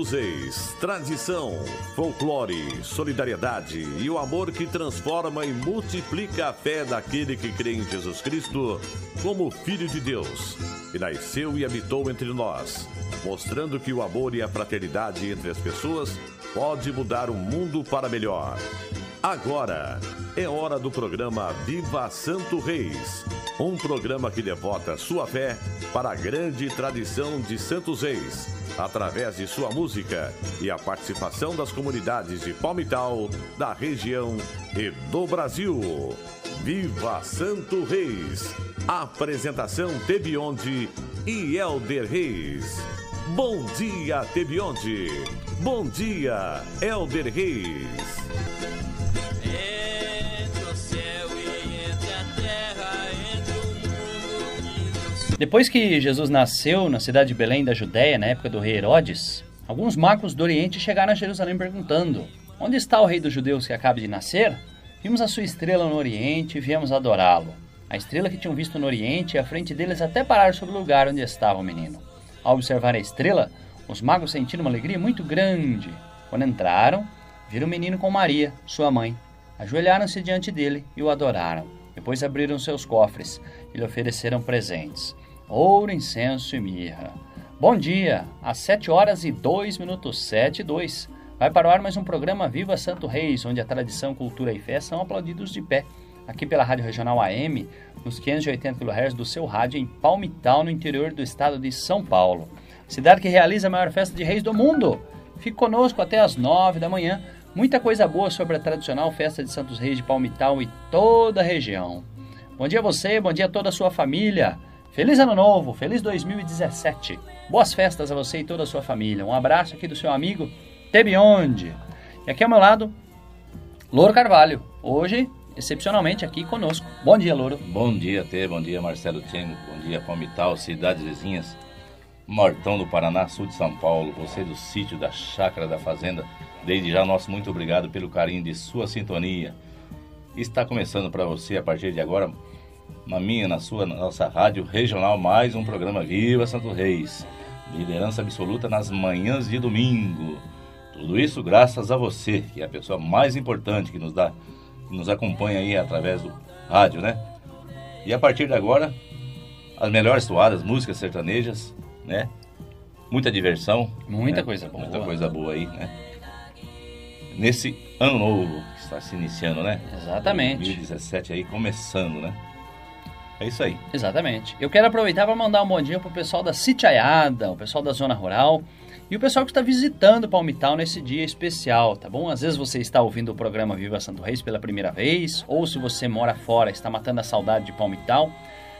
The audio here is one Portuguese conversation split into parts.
Reis. Tradição, folclore, solidariedade e o amor que transforma e multiplica a fé daquele que crê em Jesus Cristo como Filho de Deus, que nasceu e habitou entre nós, mostrando que o amor e a fraternidade entre as pessoas pode mudar o mundo para melhor. Agora é hora do programa Viva Santo Reis, um programa que devota sua fé para a grande tradição de Santos Reis, através de sua música e a participação das comunidades de Palmital, da região e do Brasil. Viva Santo Reis! Apresentação Tebionde e Elder Reis. Bom dia, Tebionde! Bom dia, Elder Reis! Depois que Jesus nasceu na cidade de Belém da Judéia, na época do rei Herodes, alguns magos do Oriente chegaram a Jerusalém perguntando: Onde está o rei dos judeus que acaba de nascer? Vimos a sua estrela no Oriente e viemos adorá-lo. A estrela que tinham visto no Oriente e à frente deles até pararam sobre o lugar onde estava o menino. Ao observar a estrela, os magos sentiram uma alegria muito grande. Quando entraram, viram o menino com Maria, sua mãe. Ajoelharam-se diante dele e o adoraram. Depois abriram seus cofres e lhe ofereceram presentes: ouro, incenso e mirra. Bom dia, às 7 horas e 2 minutos 7 e 2. Vai para o ar mais um programa Viva Santo Reis, onde a tradição, cultura e fé são aplaudidos de pé. Aqui pela Rádio Regional AM, nos 580 kHz do seu rádio em Palmital, no interior do estado de São Paulo. Cidade que realiza a maior festa de reis do mundo. Fique conosco até às 9 da manhã. Muita coisa boa sobre a tradicional festa de Santos Reis de Palmital e toda a região. Bom dia a você, bom dia a toda a sua família. Feliz Ano Novo, feliz 2017. Boas festas a você e toda a sua família. Um abraço aqui do seu amigo Tebionde. E aqui ao meu lado, Louro Carvalho. Hoje, excepcionalmente, aqui conosco. Bom dia, Louro. Bom dia, Tê. Bom dia, Marcelo Tchengo. Bom dia, Palmital, cidades vizinhas. Mortão do Paraná, sul de São Paulo. Você do sítio, da chácara, da fazenda. Desde já, nosso muito obrigado pelo carinho de sua sintonia. Está começando para você, a partir de agora, na minha, na sua, na nossa rádio regional, mais um programa Viva Santo Reis. Liderança absoluta nas manhãs de domingo. Tudo isso graças a você, que é a pessoa mais importante que nos dá, que nos acompanha aí através do rádio, né? E a partir de agora, as melhores toadas, músicas sertanejas, né? Muita diversão. Muita né? coisa boa. Muita coisa boa aí, né? Nesse ano novo que está se iniciando, né? Exatamente. 2017 aí começando, né? É isso aí. Exatamente. Eu quero aproveitar para mandar um bom dia pro pessoal da Sitiaiada, o pessoal da Zona Rural e o pessoal que está visitando Palmital nesse dia especial, tá bom? Às vezes você está ouvindo o programa Viva Santo Reis pela primeira vez, ou se você mora fora, está matando a saudade de Palmital,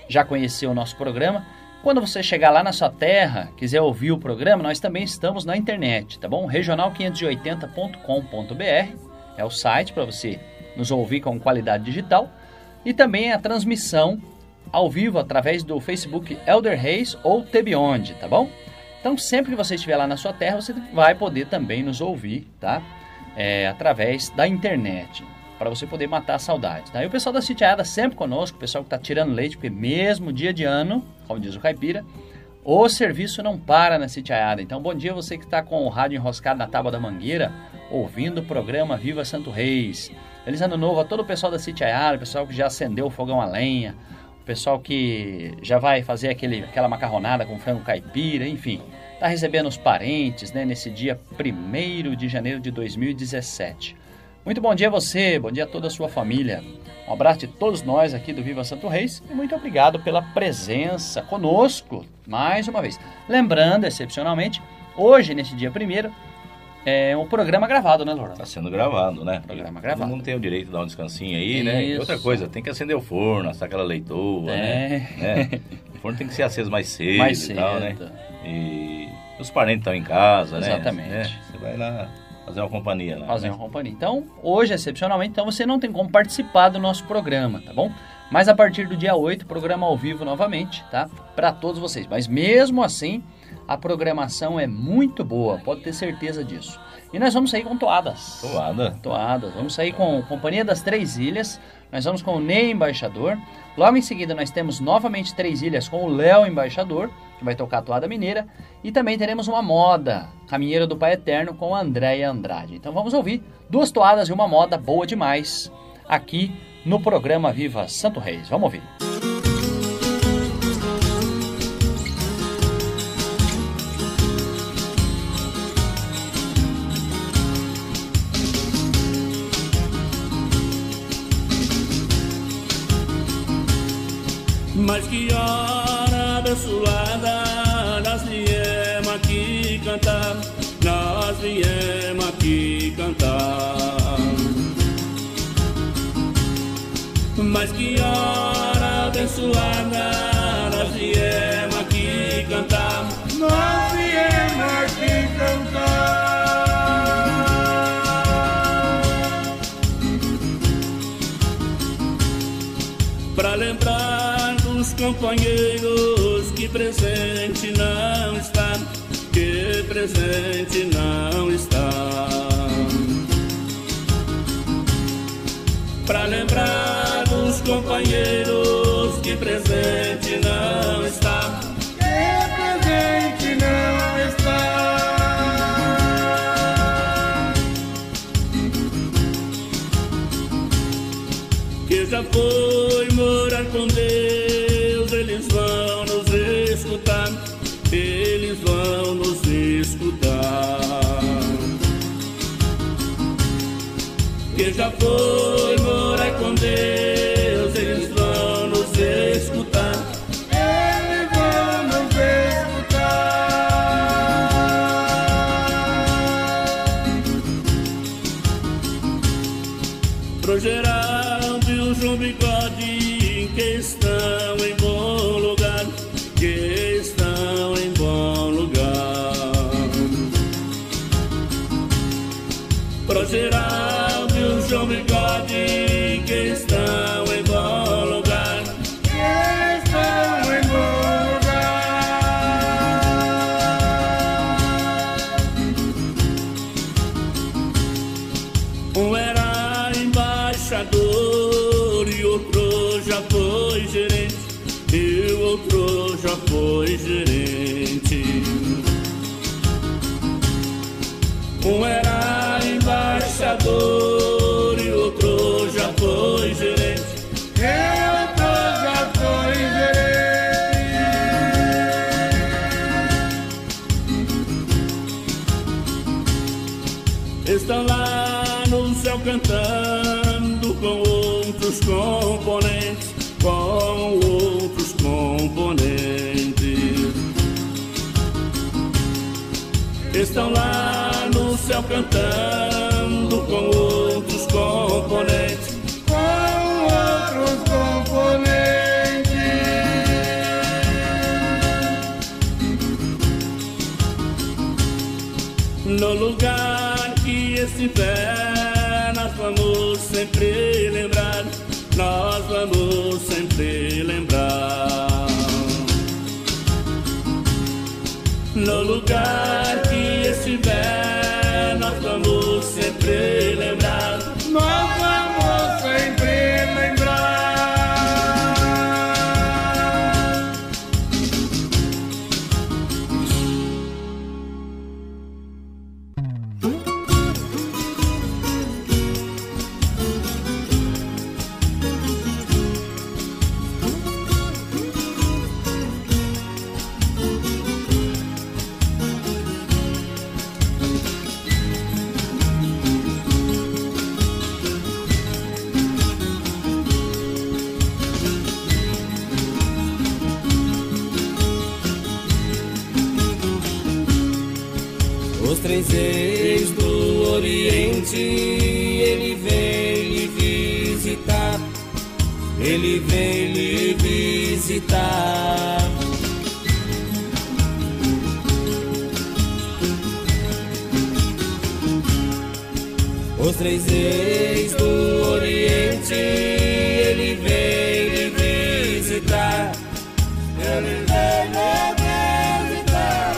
já conheceu o nosso programa. Quando você chegar lá na sua terra, quiser ouvir o programa, nós também estamos na internet, tá bom? regional580.com.br é o site para você nos ouvir com qualidade digital e também a transmissão ao vivo através do Facebook Elder Reis ou Tebionde, tá bom? Então, sempre que você estiver lá na sua terra, você vai poder também nos ouvir, tá? É, através da internet, para você poder matar a saudade. Tá? E o pessoal da Sitiada sempre conosco, o pessoal que está tirando leite, porque mesmo dia de ano, como diz o caipira, o serviço não para na Sitiada. Então, bom dia você que está com o rádio enroscado na tábua da mangueira, ouvindo o programa Viva Santo Reis. Feliz Ano Novo a todo o pessoal da Sitiada, o pessoal que já acendeu o fogão a lenha, pessoal que já vai fazer aquele, aquela macarronada com frango caipira, enfim. Está recebendo os parentes né, nesse dia 1 de janeiro de 2017. Muito bom dia a você, bom dia a toda a sua família. Um abraço de todos nós aqui do Viva Santo Reis e muito obrigado pela presença conosco mais uma vez. Lembrando, excepcionalmente, hoje, nesse dia primeiro, é um programa gravado, né, Laura? Está sendo gravado, né? Programa gravado. Todo mundo tem o direito de dar um descansinho aí, né? E Isso. outra coisa, tem que acender o forno, assar aquela leitoa, É. né? né? O forno tem que ser aceso mais cedo Mais e tal, né? cedo. E os parentes estão em casa, né? Exatamente. É, Você vai lá fazer uma companhia lá. fazer né? uma companhia. Então, hoje, excepcionalmente, então você não tem como participar do nosso programa, tá bom? Mas a partir do dia 8, programa ao vivo novamente, tá? Para todos vocês. Mas mesmo assim, a programação é muito boa, pode ter certeza disso. E nós vamos sair com toadas. Toada. Toadas. Vamos sair com Companhia das Três Ilhas, nós vamos com o Ney Embaixador. Logo em seguida, nós temos novamente Três Ilhas com o Léo Embaixador, que vai tocar a toada mineira. E também teremos uma moda, Caminheiro do Pai Eterno, com Andréia Andrade. Então vamos ouvir duas toadas e uma moda boa demais aqui no programa Viva Santo Reis. Vamos ouvir. Mas que hora abençoada Nós viemos aqui cantar Nós viemos aqui cantar. Mas que hora abençoada Nós viemos aqui cantar companheiros que presente não está, que presente não está. Para lembrar dos companheiros que presente não está, que presente não está. Que já foi já foi componentes, com outros componentes. Estão lá no céu cantando com outros componentes, lugar que estiver, nós vamos sempre três reis do Oriente, ele vem me visitar. Ele vem me visitar.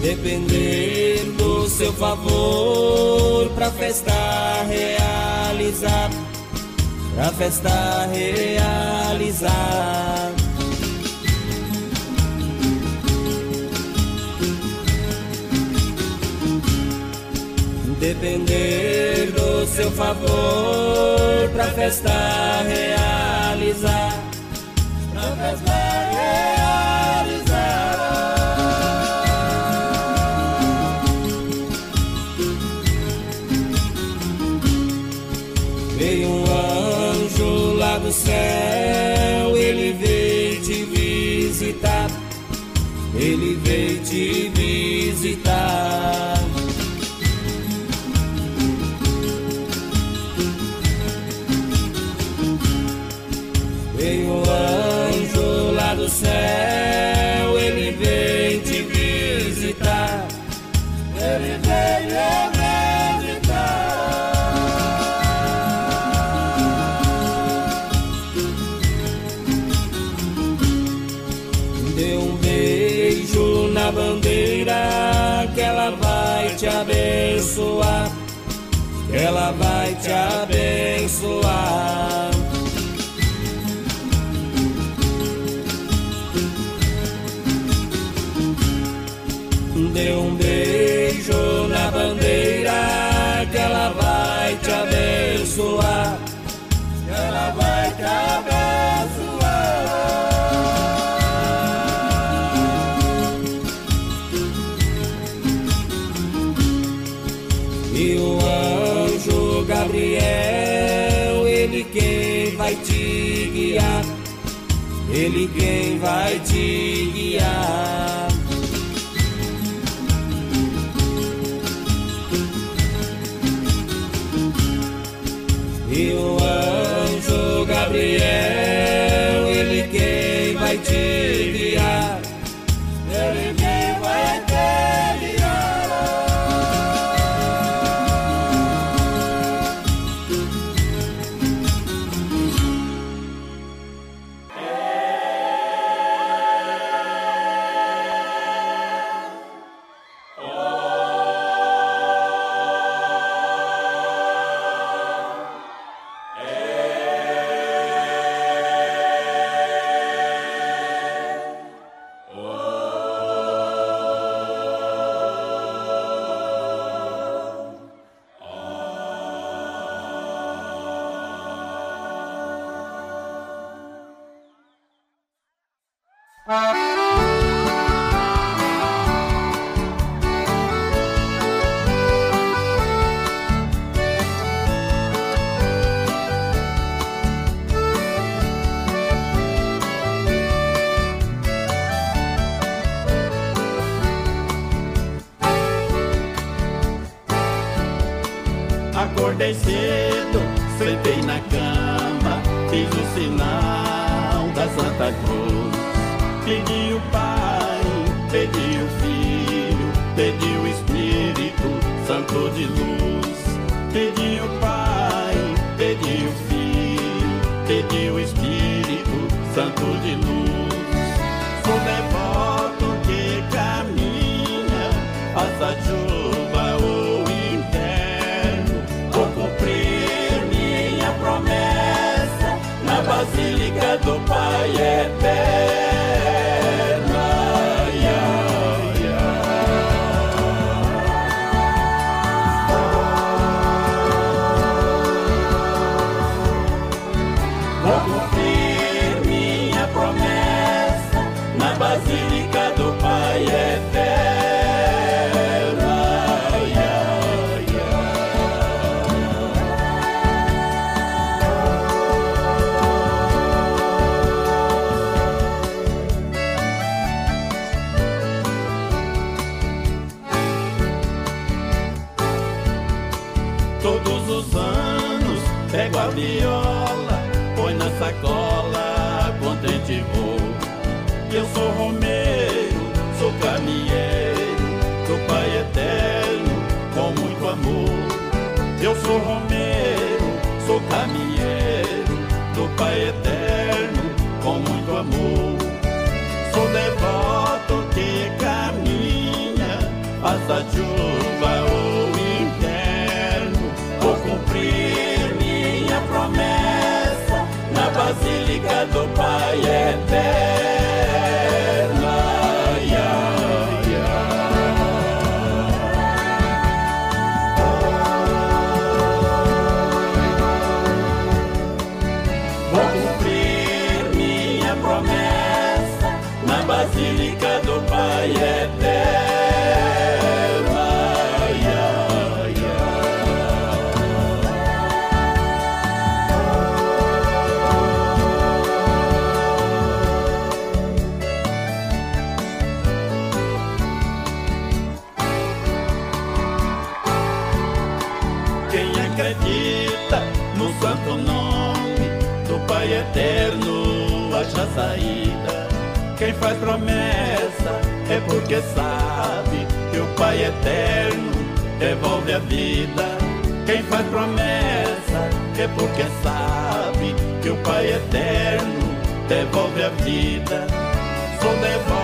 Depender do seu favor pra festa realizar. Pra festa realizar seu favor pra festa real. acabar, tchau. vai You. Pai Eterno. Saída. Quem faz promessa é porque sabe que o Pai Eterno devolve a vida. Quem faz promessa é porque sabe que o Pai Eterno devolve a vida. Sou devoto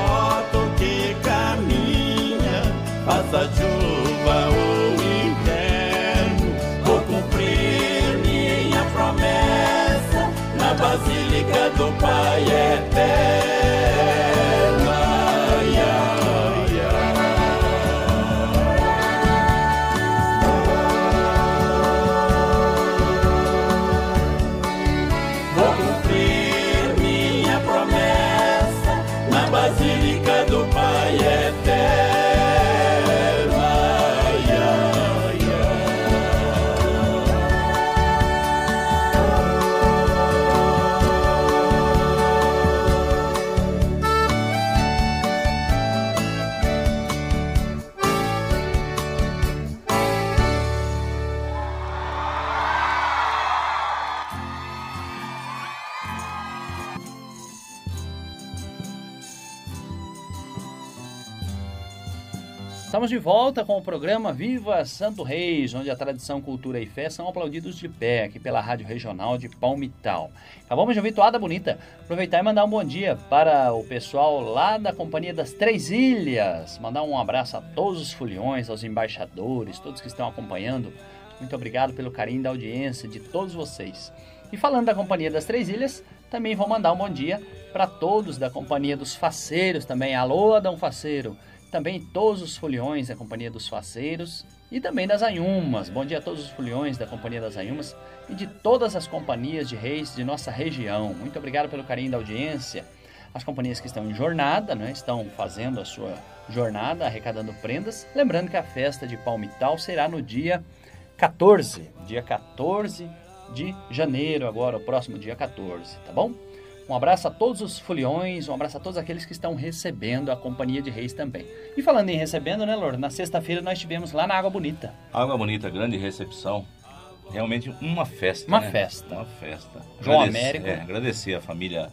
do Pai Eterno. Estamos de volta com o programa Viva Santo Reis, onde a tradição, cultura e fé são aplaudidos de pé aqui pela Rádio Regional de Palmital. Acabamos de ouvir Toada Bonita. Aproveitar e mandar um bom dia para o pessoal lá da Companhia das Três Ilhas. Mandar um abraço a todos os foliões, aos embaixadores, todos que estão acompanhando. Muito obrigado pelo carinho da audiência de todos vocês. E falando da Companhia das Três Ilhas, também vou mandar um bom dia para todos da Companhia dos Faceiros também. Alô, Adão Faceiro! Também todos os foliões da Companhia dos Faceiros e também das Anhumas. Bom dia a todos os foliões da Companhia das Anhumas e de todas as companhias de reis de nossa região. Muito obrigado pelo carinho da audiência. As companhias que estão em jornada, né, estão fazendo a sua jornada, arrecadando prendas. Lembrando que a festa de Palmital será no dia 14, dia 14 de janeiro, agora, o próximo dia 14, tá bom? Um abraço a todos os foliões, um abraço a todos aqueles que estão recebendo a Companhia de Reis também. E falando em recebendo, né, Lord? Na sexta-feira nós tivemos lá na Água Bonita. Água Bonita, grande recepção. Realmente uma festa. Uma né? festa. Uma festa. João Agradecer- Américo. é, agradecer a família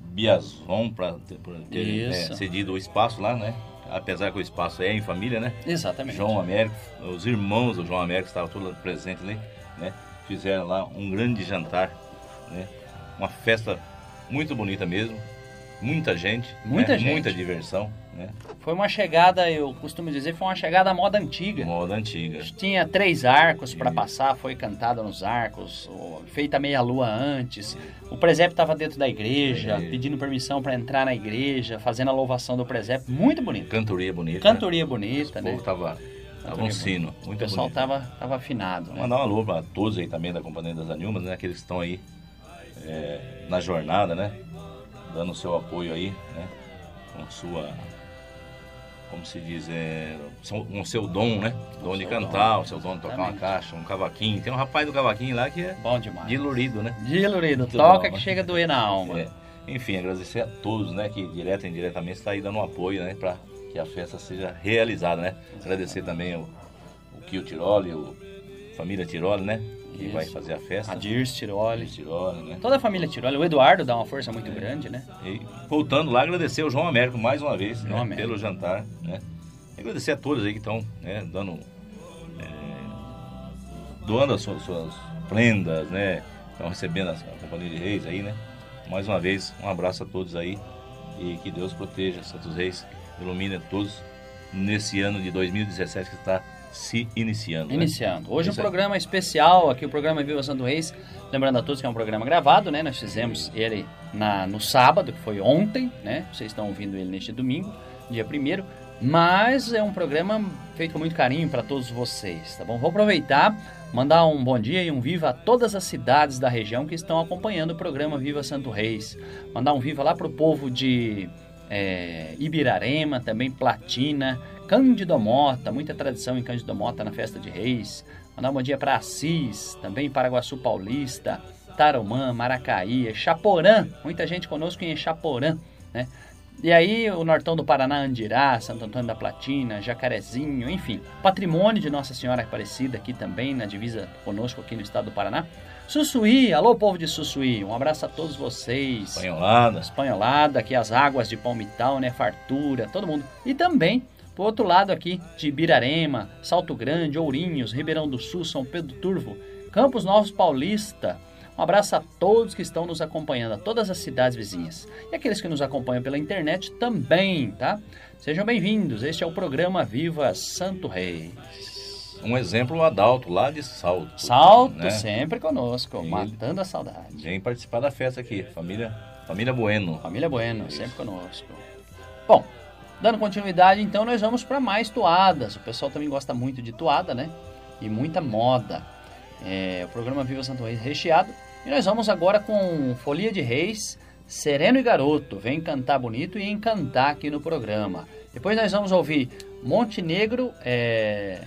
Biazon pra ter, por ter é, cedido o espaço lá, né? Apesar que o espaço é em família, né? Exatamente. João Américo, os irmãos do João Américo estavam todos presentes ali, né? Fizeram lá um grande jantar, né? Uma festa muito bonita mesmo, muita gente, Muita né? gente. muita diversão, né? Foi uma chegada, eu costumo dizer, foi uma chegada à moda antiga. Moda antiga. Tinha três arcos para passar, foi cantada nos arcos, o- feita meia lua antes. O presépio estava dentro da igreja, É. pedindo permissão para entrar na igreja, fazendo a louvação do presépio. Muito bonito. Cantoria bonita. Cantoria né? bonita, O né? povo tava, tava um sino, O muito pessoal bonito. tava, tava afinado, né? Mandar um alô para todos aí também da Companhia das Anilmas, né? Aqueles que estão aí é, na jornada, né? Dando o seu apoio aí, né? Com sua, como se diz, é, com o seu dom, né? Dom de cantar, dom, o seu dom de tocar uma exatamente. caixa, um cavaquinho. Tem um rapaz do cavaquinho lá que é Bom demais. dilurido, né? Dilurido, Muito toca bom, que né? chega a doer na alma. É. Enfim, agradecer a todos, né? Que direta e indiretamente está aí dando um apoio, né? Para que a festa seja realizada, né? Agradecer também o, o Kio Tiroli, o Família Tiroli, né? Que Isso. vai fazer a festa. A Dirce Tiroli. Tiroli, né? Toda a família Tiroli. O Eduardo dá uma força muito grande, né? E voltando lá, agradecer ao João Américo mais uma vez né, pelo jantar. Né? Agradecer a todos aí que estão né, dando. é, doando as suas, suas prendas, né? Estão recebendo as- a Companhia de Reis aí, né? Mais uma vez, um abraço a todos aí. E que Deus proteja Santos Reis, ilumine a todos nesse ano de 2017 que está se iniciando. Né? Iniciando. Hoje Isso um programa especial, aqui o programa Viva Santo Reis. Lembrando a todos que é um programa gravado, né? Nós fizemos ele na, no sábado, que foi ontem, né? Vocês estão ouvindo ele neste domingo, dia 1 Mas é um programa feito com muito carinho para todos vocês, tá bom? Vou aproveitar, mandar um bom dia e um viva a todas as cidades da região que estão acompanhando o programa Viva Santo Reis. Mandar um viva lá para o povo de é, Ibirarema, também Platina, Cândido Mota, muita tradição em Cândido Mota na festa de Reis. Mandar um bom dia para Assis, também Paraguaçu Paulista, Tarumã, Maracaí, Chaporã, muita gente conosco em Chaporã, né? E aí o Nortão do Paraná, Andirá, Santo Antônio da Platina, Jacarezinho, enfim, patrimônio de Nossa Senhora Aparecida aqui também, na divisa conosco aqui no estado do Paraná. Sussuí, alô povo de Sussuí, um abraço a todos vocês. Espanholada. Espanholada, aqui as águas de Palmital, né, fartura, todo mundo. E também, pro outro lado aqui, de Ibirarema, Salto Grande, Ourinhos, Ribeirão do Sul, São Pedro Turvo, Campos Novos Paulista, um abraço a todos que estão nos acompanhando, a todas as cidades vizinhas. E aqueles que nos acompanham pela internet também, tá? Sejam bem-vindos, este é o programa Viva Santo Reis. Um exemplo, o Adalto, lá de Salto. Salto, né? sempre conosco, e matando a saudade. Vem participar da festa aqui, família, família Bueno. Família Bueno, Isso. sempre conosco. Bom, dando continuidade, então nós vamos para mais toadas. O pessoal também gosta muito de toada, né? E muita moda. É, o programa Viva Santo Reis recheado. E nós vamos agora com Folia de Reis, Sereno e Garoto. Vem cantar bonito e encantar aqui no programa. Depois nós vamos ouvir Montenegro, é,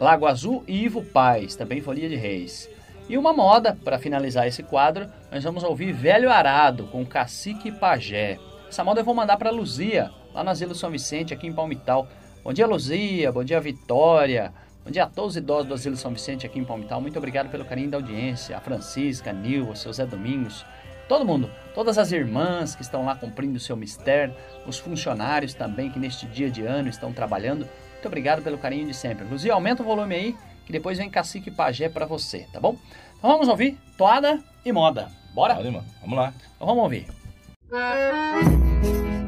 Lago Azul e Ivo Paz, também Folia de Reis. E uma moda, para finalizar esse quadro, nós vamos ouvir Velho Arado com Cacique e Pajé. Essa moda eu vou mandar para Luzia, lá na Asilo São Vicente, aqui em Palmital. Bom dia, Luzia, bom dia, Vitória, bom dia a todos os idosos do Asilo São Vicente aqui em Palmital. Muito obrigado pelo carinho da audiência, a Francisca, a Nil, o seu Zé Domingos, todo mundo, todas as irmãs que estão lá cumprindo o seu mistério, os funcionários também que neste dia de ano estão trabalhando. Muito obrigado pelo carinho de sempre. Luzia, aumenta o volume aí, que depois vem Cacique Pajé para você, tá bom? Então vamos ouvir Toada e Moda. Bora? Pode, mano. Vamos lá. Então vamos ouvir. seus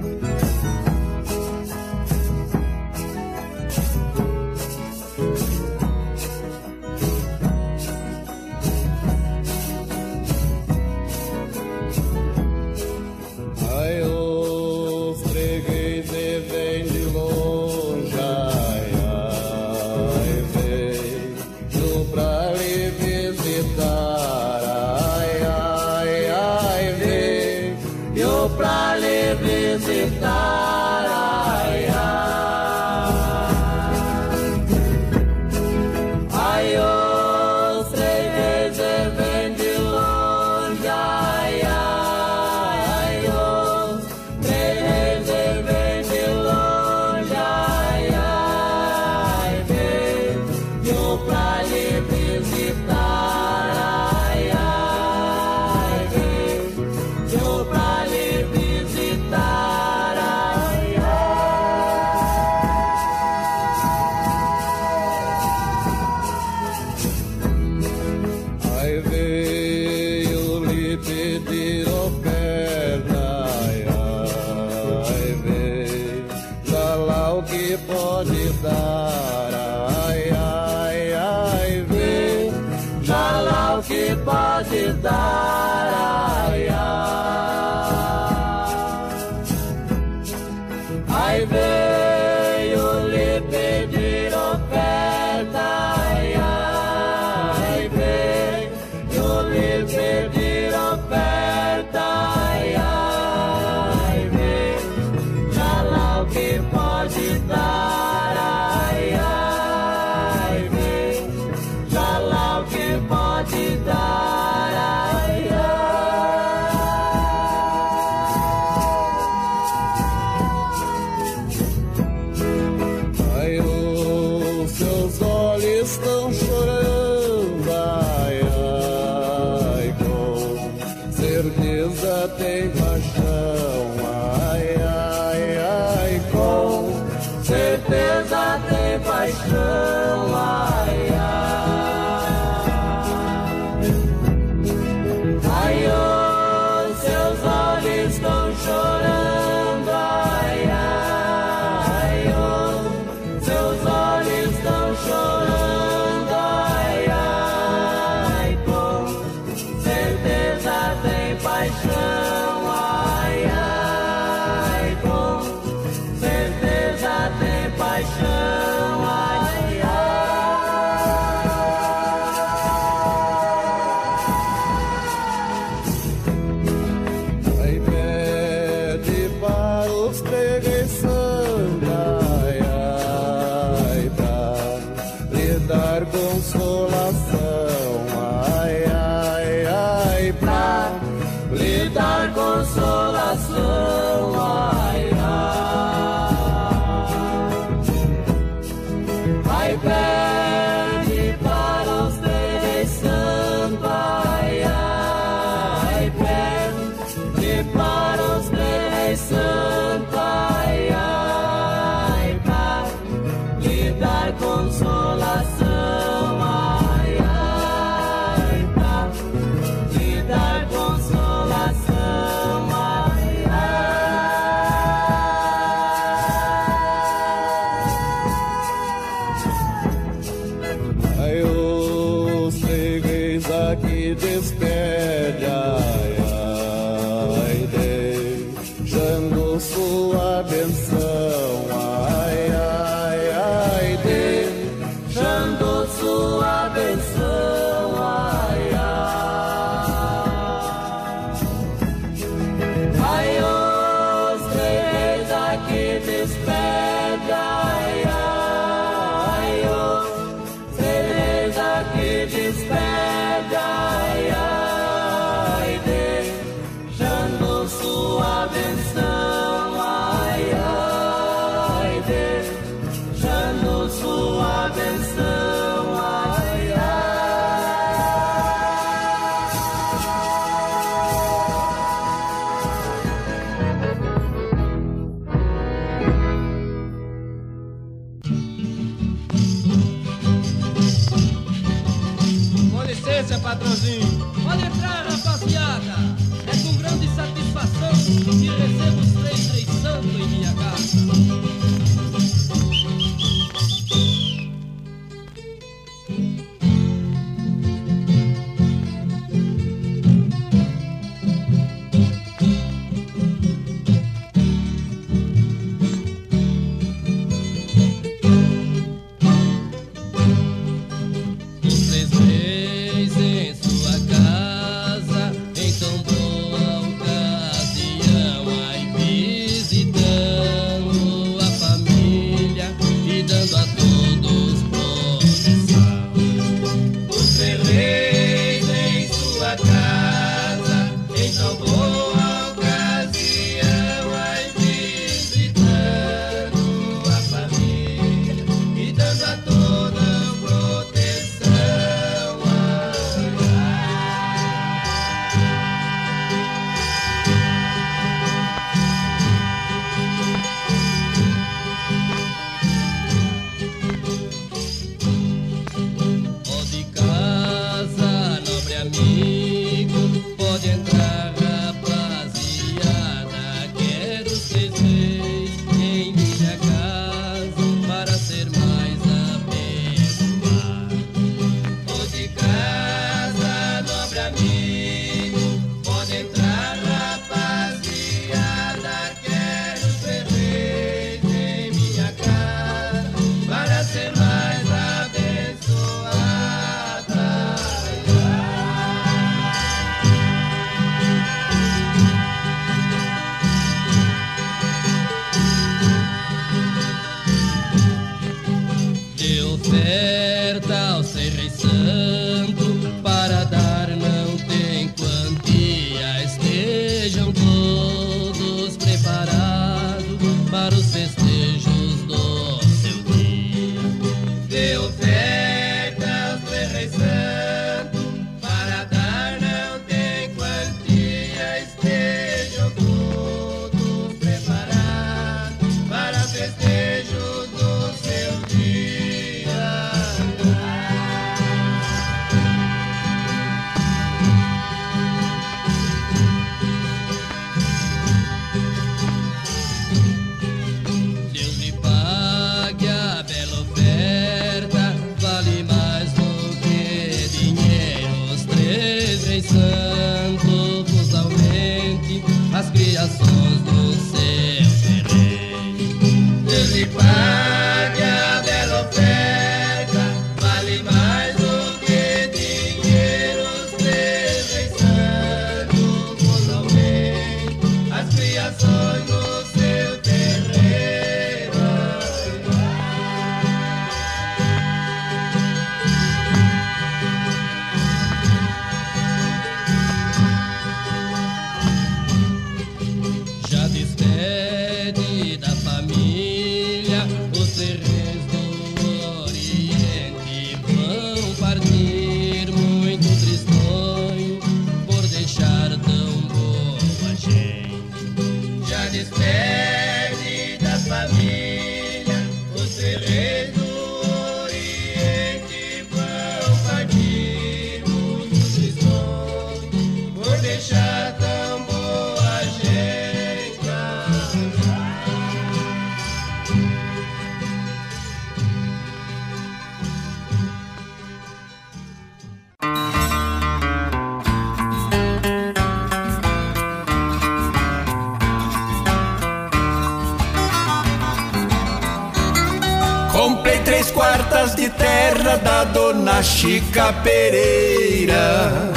dona Chica Pereira.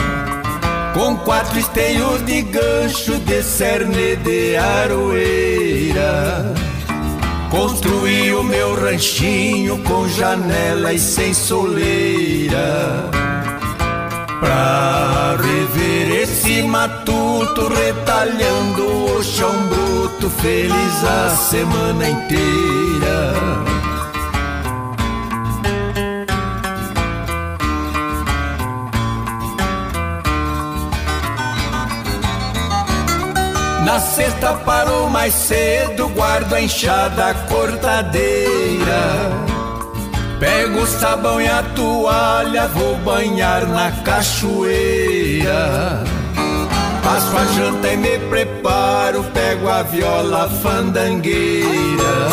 Com quatro esteios de gancho de cerne de aroeira. Construí o meu ranchinho com janela e sem soleira. Pra rever esse matuto retalhando o chão bruto, feliz a semana inteira. Na sexta parou mais cedo, guardo a enxada cortadeira. Pego o sabão e a toalha, vou banhar na cachoeira. Faço a janta e me preparo, pego a viola fandangueira.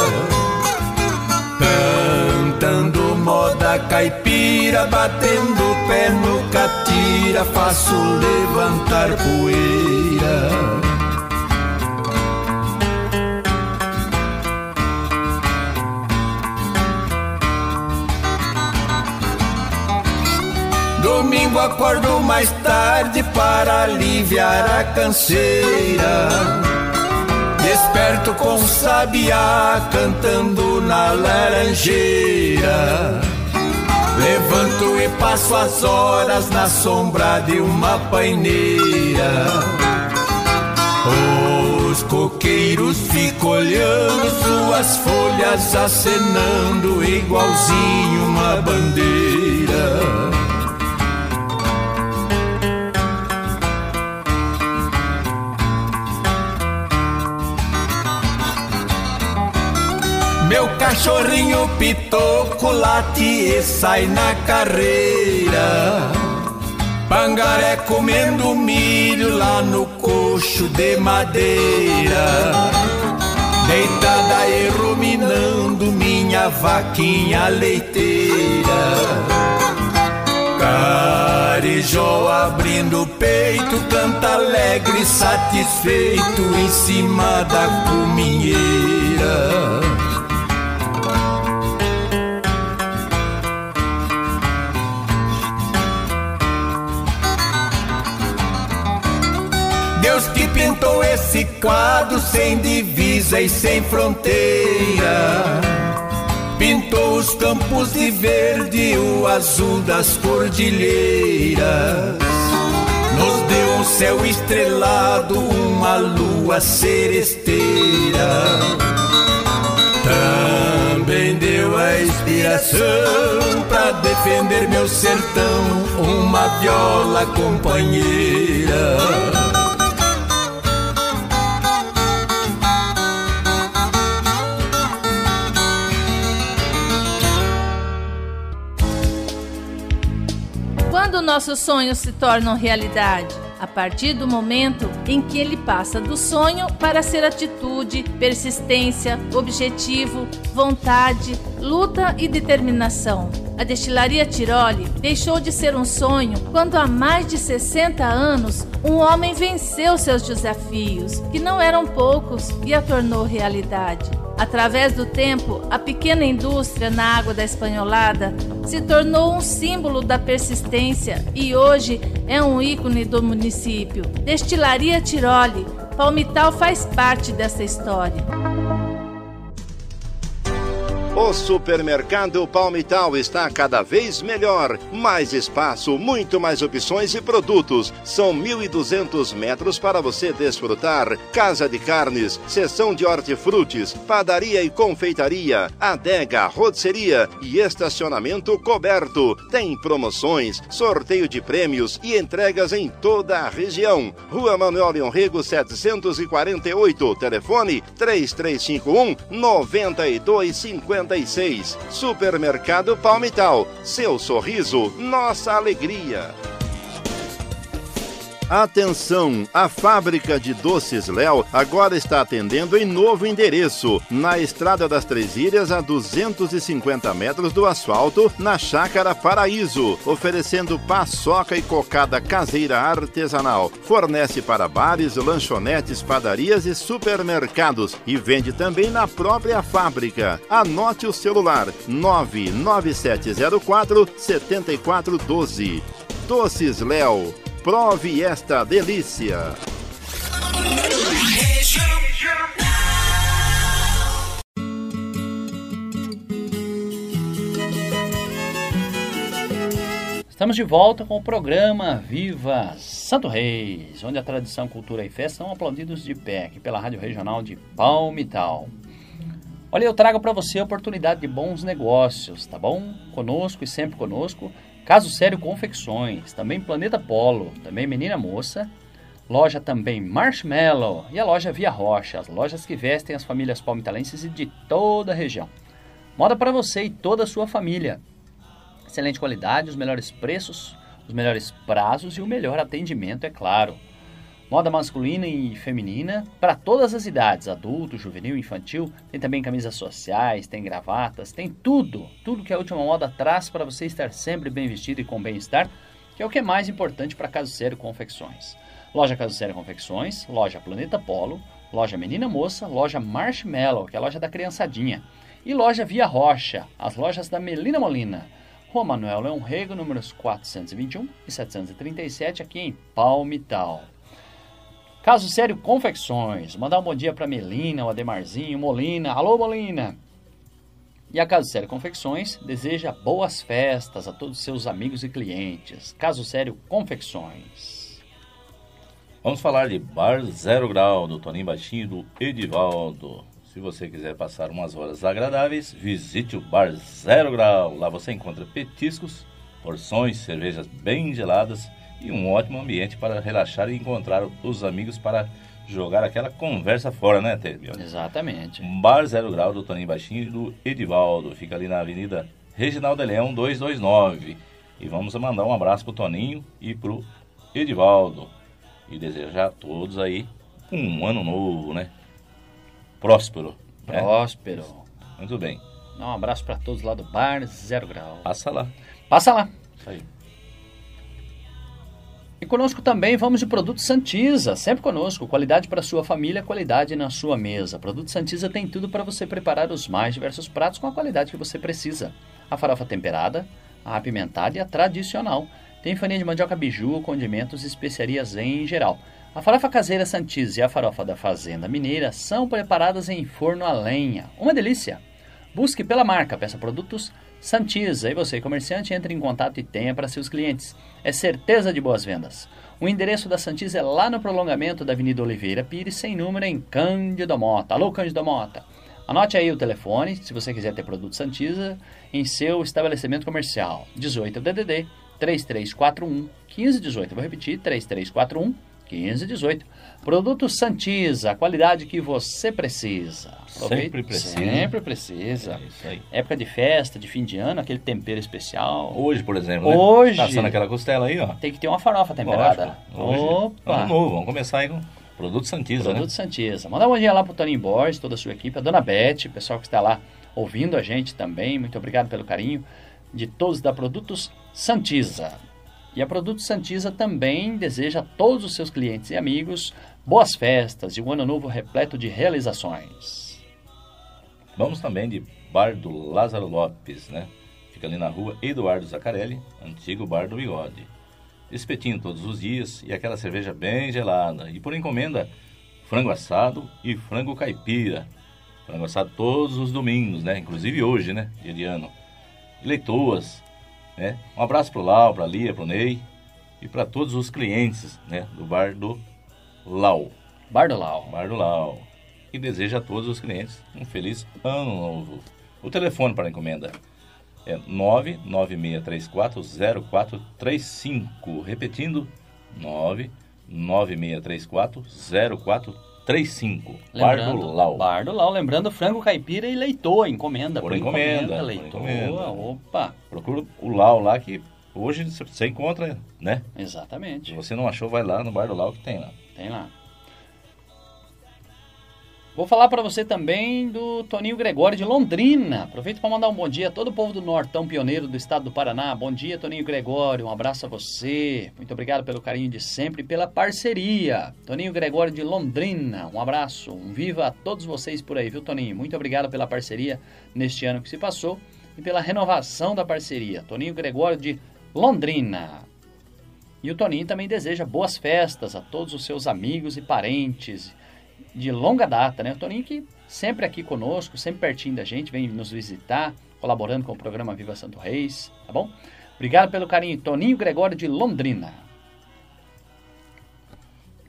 Cantando moda caipira, batendo o pé no catira, faço levantar poeira. Domingo acordo mais tarde para aliviar a canseira. Desperto com sabiá cantando na laranjeira. Levanto e passo as horas na sombra de uma paineira. Os coqueiros ficam olhando suas folhas acenando igualzinho uma bandeira. Meu cachorrinho pitoco late e sai na carreira. Pangaré comendo milho lá no coxo de madeira. Deitada e ruminando minha vaquinha leiteira. Carijó abrindo o peito, canta alegre, satisfeito em cima da cuminheira. Pintou esse quadro sem divisa e sem fronteira. Pintou os campos de verde e o azul das cordilheiras. Nos deu um céu estrelado, uma lua seresteira. Também deu a inspiração pra defender meu sertão, uma viola companheira. Nossos sonhos se tornam realidade? A partir do momento em que ele passa do sonho para ser atitude, persistência, objetivo, vontade, luta e determinação. A destilaria Tiroli deixou de ser um sonho quando há mais de 60 anos um homem venceu seus desafios, que não eram poucos, e a tornou realidade. Através do tempo, a pequena indústria na água da Espanholada se tornou um símbolo da persistência e hoje é um ícone do município. Destilaria Tiroli, Palmital faz parte dessa história. O supermercado Palmital está cada vez melhor. Mais espaço, muito mais opções e produtos. São 1.200 metros para você desfrutar. Casa de carnes, seção de hortifrutis, padaria e confeitaria, adega, rotisseria e estacionamento coberto. Tem promoções, sorteio de prêmios e entregas em toda a região. Rua Manuel Leão Rego 748. Telefone 3351 9250 56. Supermercado Palmital. Seu sorriso, nossa alegria. Atenção! A fábrica de doces Léo agora está atendendo em novo endereço, na Estrada das Três Ilhas, a 250 metros do asfalto, na Chácara Paraíso, oferecendo paçoca e cocada caseira artesanal. Fornece para bares, lanchonetes, padarias e supermercados e vende também na própria fábrica. Anote o celular 99704 7412. Doces Léo Prove esta delícia. Estamos de volta com o programa Viva Santo Reis, onde a tradição, cultura e festa são aplaudidos de pé, aqui pela Rádio Regional de Palmital. Olha, eu trago para você a oportunidade de bons negócios, tá bom? Conosco e sempre conosco. Caso Sério Confecções, também Planeta Polo, também Menina Moça, loja também Marshmallow e a loja Via Rocha, as lojas que vestem as famílias palmitalenses e de toda a região. Moda para você e toda a sua família. Excelente qualidade, os melhores preços, os melhores prazos e o melhor atendimento, é claro. Moda masculina e feminina para todas as idades, adulto, juvenil, infantil. Tem também camisas sociais, tem gravatas, tem tudo, tudo que a última moda traz para você estar sempre bem vestido e com bem-estar, que é o que é mais importante para Caso Sério Confecções. Loja Caso Sério Confecções, loja Planeta Polo, loja Menina Moça, loja Marshmallow, que é a loja da criançadinha, e loja Via Rocha, as lojas da Melina Molina. Rua Manuel Leão Rego, números 421 e 737, aqui em Palmital. Caso Sério Confecções. Mandar um bom dia para Melina, o Ademarzinho, Molina. Alô, Molina! E a Caso Sério Confecções deseja boas festas a todos seus amigos e clientes. Caso Sério Confecções. Vamos falar de Bar Zero Grau, do Toninho Baixinho e do Edivaldo. Se você quiser passar umas horas agradáveis, visite o Bar Zero Grau. Lá você encontra petiscos, porções, cervejas bem geladas e um ótimo ambiente para relaxar e encontrar os amigos para jogar aquela conversa fora, né, Tebio? Exatamente. Bar Zero Grau do Toninho Baixinho e do Edivaldo. Fica ali na Avenida Reginaldo Leão 229. E vamos mandar um abraço pro Toninho e pro Edivaldo. E desejar a todos aí um ano novo, né? Próspero. Né? Próspero. Muito bem. Dá um abraço para todos lá do Bar Zero Grau. Passa lá. Passa lá. Isso aí. E conosco também vamos de Produto Santiza, sempre conosco. Qualidade para sua família, qualidade na sua mesa. Produto Santiza tem tudo para você preparar os mais diversos pratos com a qualidade que você precisa. A farofa temperada, a apimentada e a tradicional. Tem farinha de mandioca biju, condimentos e especiarias em geral. A farofa caseira Santiza e a farofa da Fazenda Mineira são preparadas em forno a lenha. Uma delícia! Busque pela marca, peça produtos Santiza. E você, comerciante, entre em contato e tenha para seus clientes. É certeza de boas vendas. O endereço da Santiza é lá no prolongamento da Avenida Oliveira Pires, sem número, em Cândido Mota. Alô, Cândido Mota. Anote aí o telefone, se você quiser ter produto Santiza, em seu estabelecimento comercial. 18 DDD 3341 1518. Vou repetir, 3341 1518. Produto Santiza, a qualidade que você precisa. Aproveite. Sempre precisa. Sempre precisa. É isso aí. Época de festa, de fim de ano, aquele tempero especial. Hoje, por exemplo, né? Hoje. Tá assando aquela costela aí, ó. Tem que ter uma farofa temperada. Hoje, Opa. Ano novo, vamos começar aí com Produto Santiza, Produto né? Santiza. Manda um bom dia lá pro Toninho Borges, toda a sua equipe, a Dona Beth, o pessoal que está lá ouvindo a gente também. Muito obrigado pelo carinho de todos da Produtos Santiza. E a Produto Santiza também deseja a todos os seus clientes e amigos boas festas e um ano novo repleto de realizações. Vamos também de Bar do Lázaro Lopes, né? Fica ali na rua Eduardo Zacarelli, antigo Bar do Bigode. Espetinho todos os dias e aquela cerveja bem gelada. E por encomenda, frango assado e frango caipira. Frango assado todos os domingos, né? Inclusive hoje, né? Dia de ano. E leitoas, né? Um abraço pro Lau, pra Lia, pro Ney e para todos os clientes né, do Bar do Lau. Bar do Lau. Bar do Lau. E deseja a todos os clientes um feliz ano novo. O telefone para encomenda é 996340435. Repetindo, 996340435. Bar do Lau. Bar do Lau. Lembrando, frango caipira e leitoa, encomenda. Por, por encomenda. encomenda leitoa. Opa. Procura o Lau lá que hoje você encontra, né? Exatamente. Se você não achou, vai lá no Bar do Lau que tem lá. Tem lá. Vou falar para você também do Toninho Gregório de Londrina. Aproveito para mandar um bom dia a todo o povo do Nortão Pioneiro do estado do Paraná. Bom dia, Toninho Gregório. Um abraço a você. Muito obrigado pelo carinho de sempre e pela parceria. Toninho Gregório de Londrina. Um abraço. Um viva a todos vocês por aí, viu, Toninho? Muito obrigado pela parceria neste ano que se passou e pela renovação da parceria. Toninho Gregório de Londrina. E o Toninho também deseja boas festas a todos os seus amigos e parentes de longa data, né? O Toninho que sempre aqui conosco, sempre pertinho da gente, vem nos visitar, colaborando com o programa Viva Santo Reis, tá bom? Obrigado pelo carinho, Toninho Gregório de Londrina.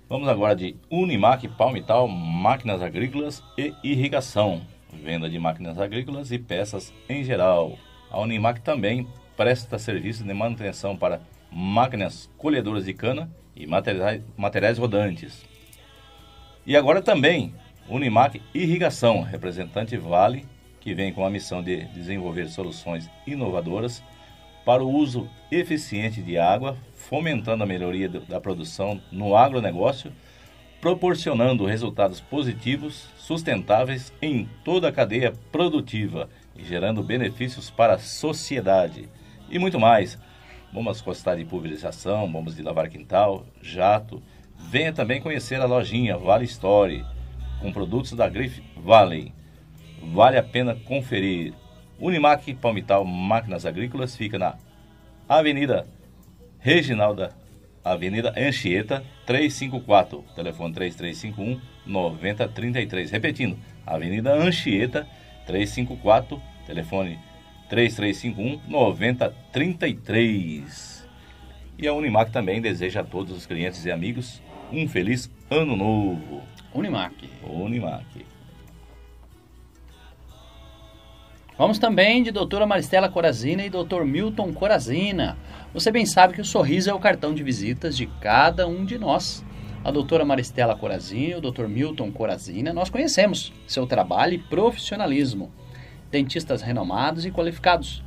Vamos agora de Unimac Palmital, máquinas agrícolas e irrigação. Venda de máquinas agrícolas e peças em geral. A Unimac também presta serviços de manutenção para máquinas colhedoras de cana e materiais, materiais rodantes. E agora também Unimac Irrigação, representante Vale, que vem com a missão de desenvolver soluções inovadoras para o uso eficiente de água, fomentando a melhoria da produção no agronegócio, proporcionando resultados positivos, sustentáveis em toda a cadeia produtiva e gerando benefícios para a sociedade. E muito mais. Bombas costar de pulverização, bombas de lavar quintal, jato, Venha também conhecer a lojinha Vale Story, com produtos da grife Valley. Vale a pena conferir. Unimac Palmital Máquinas Agrícolas fica na Avenida Reginalda, Avenida Anchieta 354, telefone 3351 9033. Repetindo, Avenida Anchieta 354, telefone 3351 9033. E a Unimac também deseja a todos os clientes e amigos um feliz ano novo. Unimac. Unimac. Vamos também de doutora Maristela Corazina e doutor Milton Corazina. Você bem sabe que o sorriso é o cartão de visitas de cada um de nós. A doutora Maristela Corazina e o doutor Milton Corazina, nós conhecemos seu trabalho e profissionalismo. Dentistas renomados e qualificados,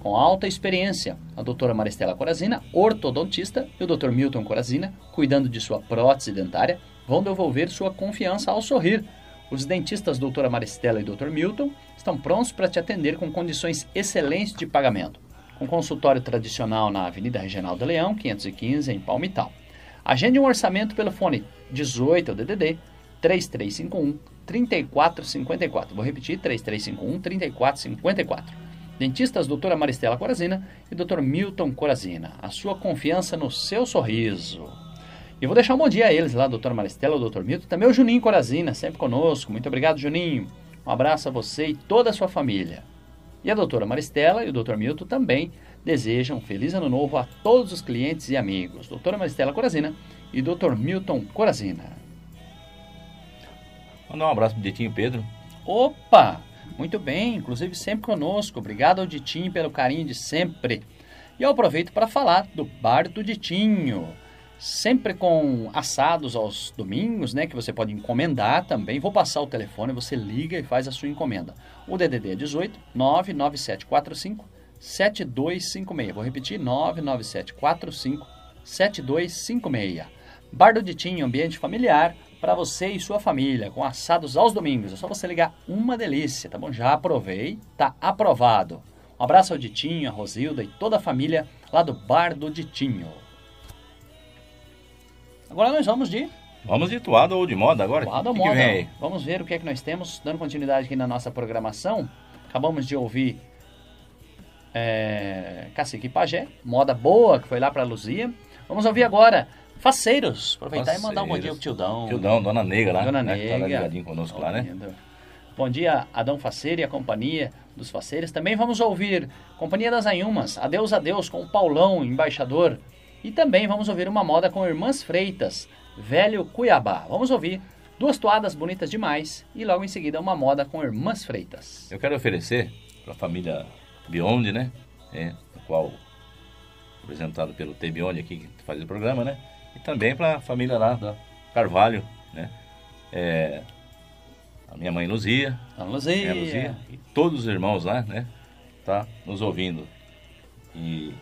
com alta experiência, a doutora Maristela Corazina, ortodontista, e o Dr. Milton Corazina, cuidando de sua prótese dentária, vão devolver sua confiança ao sorrir. Os dentistas doutora Maristela e Dr. Milton estão prontos para te atender com condições excelentes de pagamento. Com consultório tradicional na Avenida Regional do Leão, 515, em Palmital. Agende um orçamento pelo fone 18 DDD 3351 3454. Vou repetir, 3351 3454. Dentistas doutora Maristela Corazina e doutor Milton Corazina. A sua confiança no seu sorriso. E vou deixar um bom dia a eles lá, doutora Maristela, o doutor Milton, também o Juninho Corazina, sempre conosco. Muito obrigado, Juninho. Um abraço a você e toda a sua família. E a doutora Maristela e o doutor Milton também desejam um feliz ano novo a todos os clientes e amigos. Doutora Maristela Corazina e doutor Milton Corazina. Mandar um abraço pro Ditinho Pedro. Opa! Muito bem, inclusive sempre conosco. Obrigado ao Ditinho pelo carinho de sempre. E eu aproveito para falar do Bar do Ditinho. Sempre com assados aos domingos, né? Que você pode encomendar também. Vou passar o telefone, você liga e faz a sua encomenda. O DDD é 18 99745 7256. Vou repetir: 99745 7256. Bar do Ditinho, ambiente familiar para você e sua família, com assados aos domingos. É só você ligar uma delícia, tá bom? Já aprovei, tá aprovado. Um abraço ao Ditinho, a Rosilda e toda a família lá do Bar do Ditinho. Agora nós vamos de. Vamos de toada ou de moda agora? Toada ou moda. vem? Vamos ver o que é que nós temos, dando continuidade aqui na nossa programação. Acabamos de ouvir é, Cacique Pajé, moda boa, que foi lá para Luzia. Vamos ouvir agora Faceiros. Aproveitar e mandar um bom dia pro Tildão. Tildão, Dona Negra lá. Dona né, que Tá Negra. ligadinho conosco lá, né? Ouvindo. Bom dia, Adão Faceiro e a companhia dos Faceiros. Também vamos ouvir Companhia das Anhumas, Adeus, Adeus, com o Paulão, embaixador. E também vamos ouvir uma moda com Irmãs Freitas, Velho Cuiabá. Vamos ouvir duas toadas bonitas demais e logo em seguida uma moda com Irmãs Freitas. Eu quero oferecer para a família Biondi, né? É, qual representado pelo T Biondi aqui que faz o programa, né? e também para a família lá da Carvalho, né? É, a minha mãe Luzia, a Luzia. Luzia e todos os irmãos lá, né? Tá nos ouvindo. E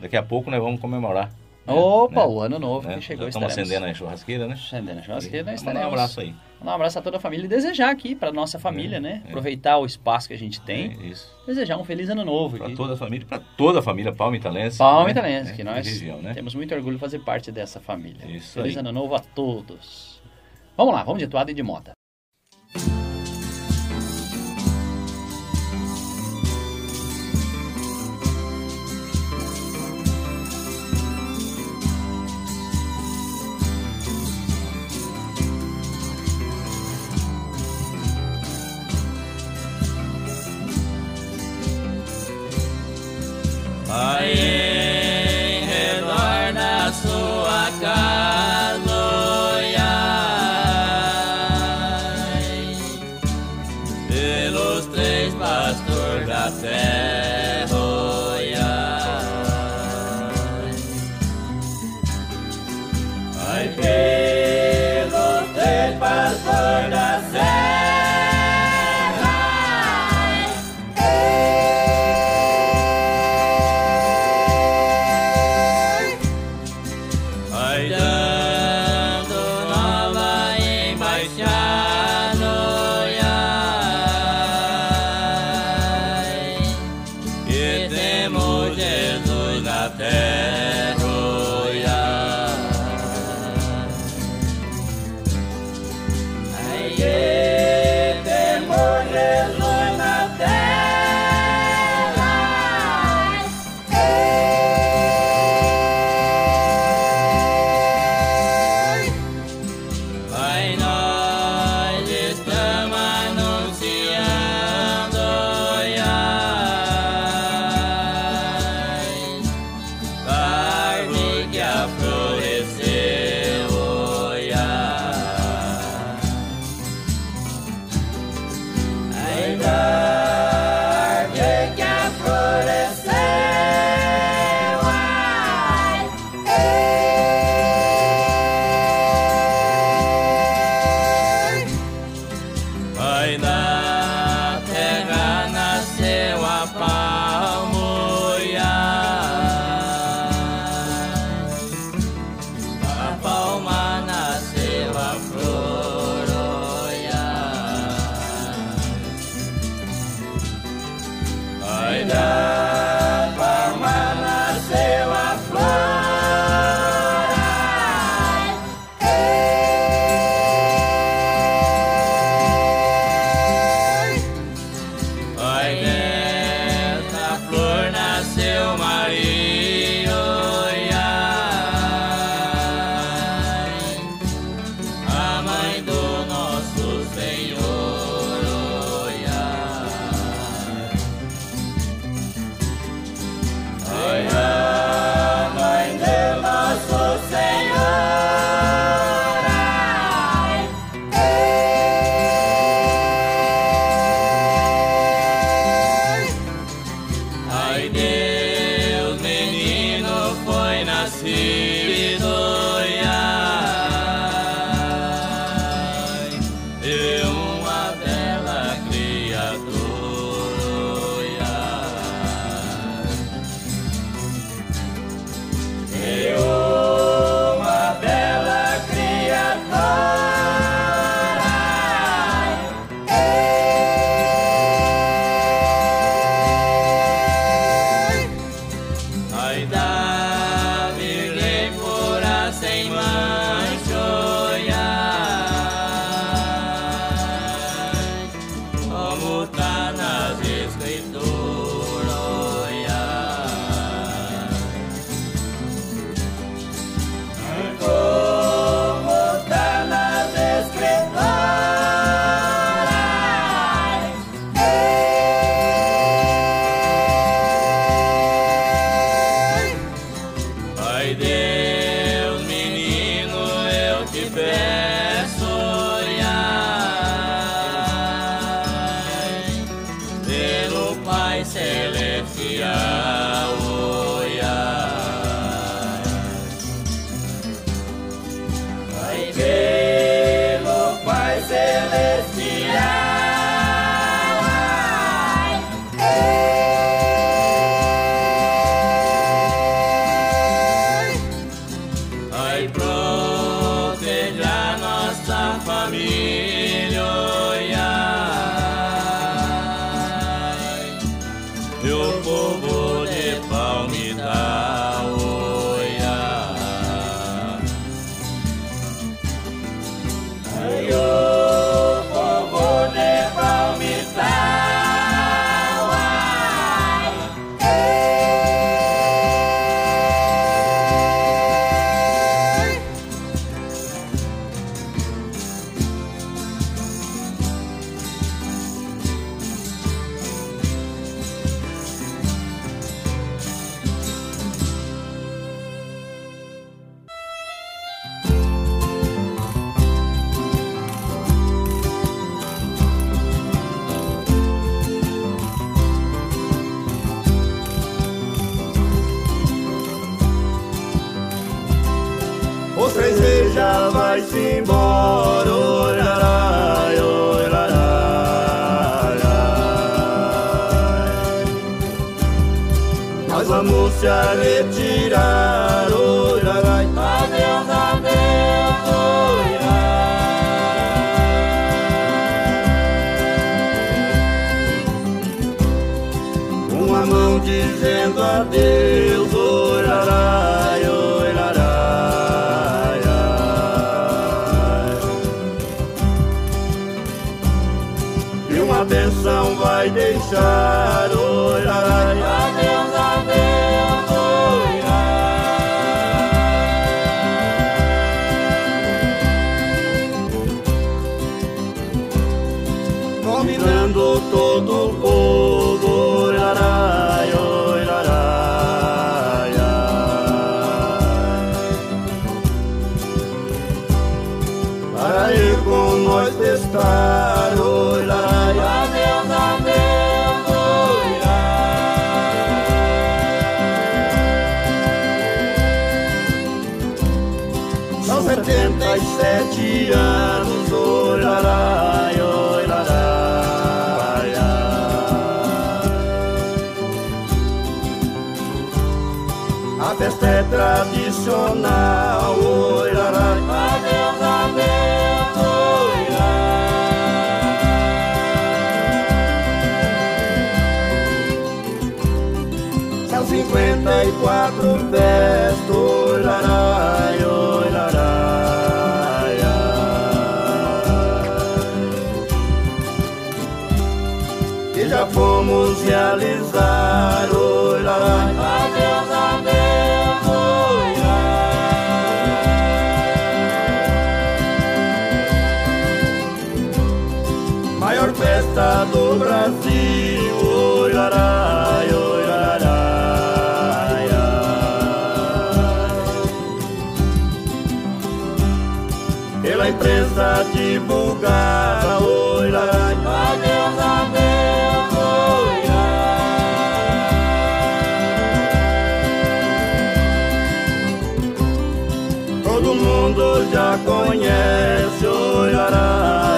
daqui a pouco nós vamos comemorar. Né? Opa, né? o ano novo né? que chegou. Já estamos acendendo a churrasqueira, né? Acendendo a churrasqueira, e, estaremos. Um abraço aí. Um abraço a toda a família e desejar aqui para nossa família, é, né? É. Aproveitar o espaço que a gente tem. É, desejar um feliz ano novo. Para toda a família, para toda a família palmitalense. Palmitalense, né? que é, nós região, né? temos muito orgulho de fazer parte dessa família. Isso feliz aí. ano novo a todos. Vamos lá, vamos de toada e de moda. my pain. Pai Celestial. Se retirar, oi, larai. Adeus, adeus, oi, Uma mão dizendo adeus, ai. E uma benção vai deixar, cinquenta e quatro festas, oi, larai, oi, larai, ai. E já fomos realizar, oi, do Brasil, oi, larai, oi, larai, ai. Pela imprensa divulgada, oi, larai, Adeus, adeus, oi, todo mundo já conhece, oi, larai,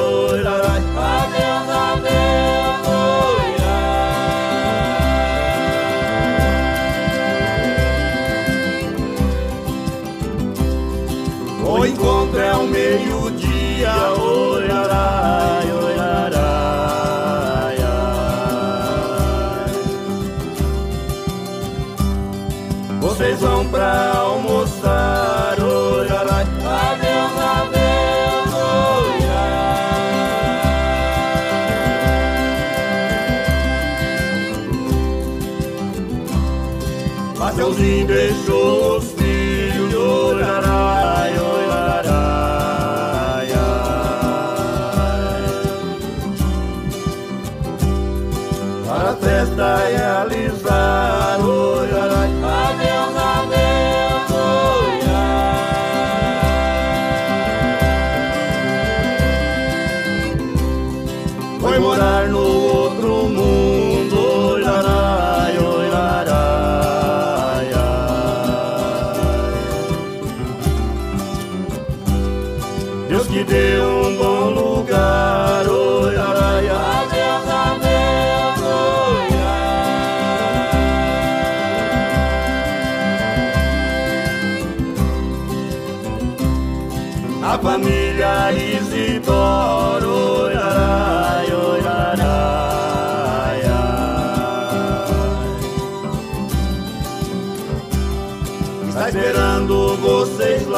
é ao meio-dia, larai, ai. Vocês vão pra almoçar, larai, Adeus, adeus, oi, Mateuzinho deixou Para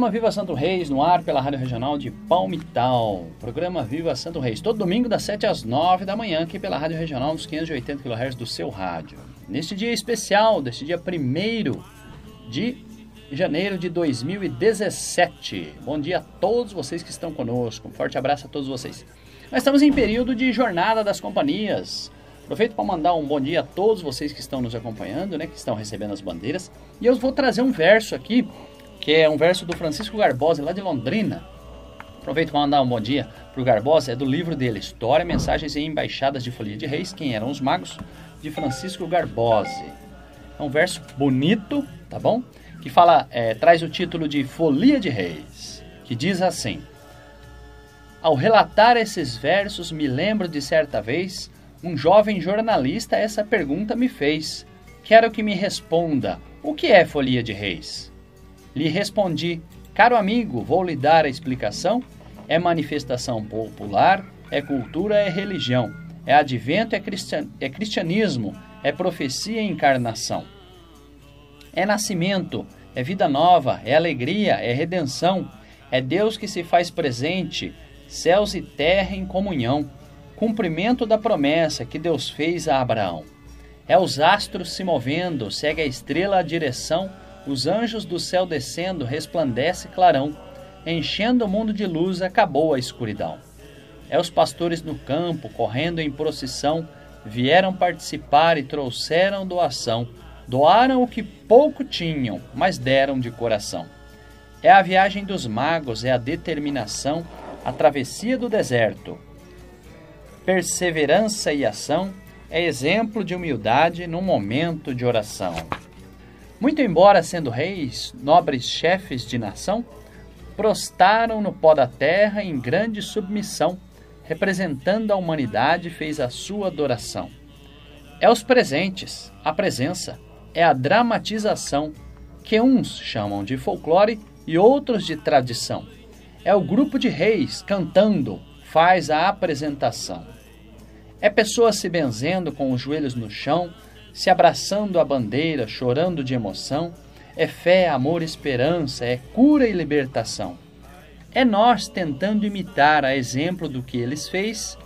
Programa Viva Santo Reis no ar pela Rádio Regional de Palmital. Programa Viva Santo Reis, todo domingo das 7 às 9 da manhã aqui pela Rádio Regional dos 580 kHz do seu rádio. Neste dia especial, deste dia 1 de janeiro de 2017. Bom dia a todos vocês que estão conosco. Um forte abraço a todos vocês. Nós estamos em período de jornada das companhias. Aproveito para mandar um bom dia a todos vocês que estão nos acompanhando, né, que estão recebendo as bandeiras. E eu vou trazer um verso aqui, que é um verso do Francisco Garbosa, lá de Londrina. Aproveito para mandar um bom dia para o Garbosa, é do livro dele, História, Mensagens e Embaixadas de Folia de Reis, Quem Eram os Magos, de Francisco Garbosa. É um verso bonito, tá bom? Que fala, é, traz o título de Folia de Reis, que diz assim: Ao relatar esses versos, me lembro de certa vez, um jovem jornalista essa pergunta me fez. Quero que me responda: o que é Folia de Reis? Lhe respondi: Caro amigo, vou lhe dar a explicação. É manifestação popular, é cultura, é religião, é advento, é, cristian é cristianismo, é profecia e encarnação. É nascimento, é vida nova, é alegria, é redenção, é Deus que se faz presente, céus e terra em comunhão. cumprimento da promessa que Deus fez a Abraão. É os astros se movendo, segue a estrela a direção, os anjos do céu descendo, resplandece clarão, enchendo o mundo de luz, acabou a escuridão. É os pastores no campo, correndo em procissão, vieram participar e trouxeram doação. Doaram o que pouco tinham, mas deram de coração. É a viagem dos magos, é a determinação, a travessia do deserto. Perseverança e ação é exemplo de humildade num momento de oração. Muito embora sendo reis, nobres chefes de nação, prostaram no pó da terra em grande submissão, representando a humanidade, fez a sua adoração. É os presentes, a presença, é a dramatização, que uns chamam de folclore e outros de tradição. É o grupo de reis cantando, faz a apresentação. É pessoas se benzendo com os joelhos no chão, se abraçando a bandeira, chorando de emoção. É fé, amor, esperança, é cura e libertação. É nós tentando imitar a exemplo do que eles fez.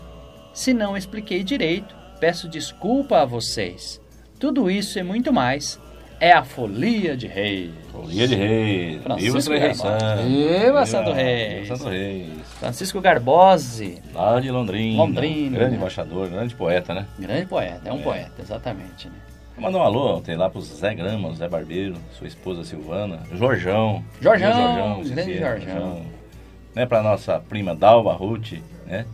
Se não expliquei direito, peço desculpa a vocês. Tudo isso e muito mais é a Folia de Reis. Folia de Reis. Francisco Viva Santo Rei Garbosa. Santo. Viva Santo Reis. Santo Reis. Francisco Garbose, Lá de Londrina. Londrina, Grande embaixador, grande poeta, né? grande poeta, é um É. poeta, exatamente. Né? Mandar um alô, tem lá pro Zé Grama, Zé Barbeiro, sua esposa Silvana, Jorjão. Jorjão, Meu grande esse Jorjão. Né, pra nossa prima Dalva Ruth, né?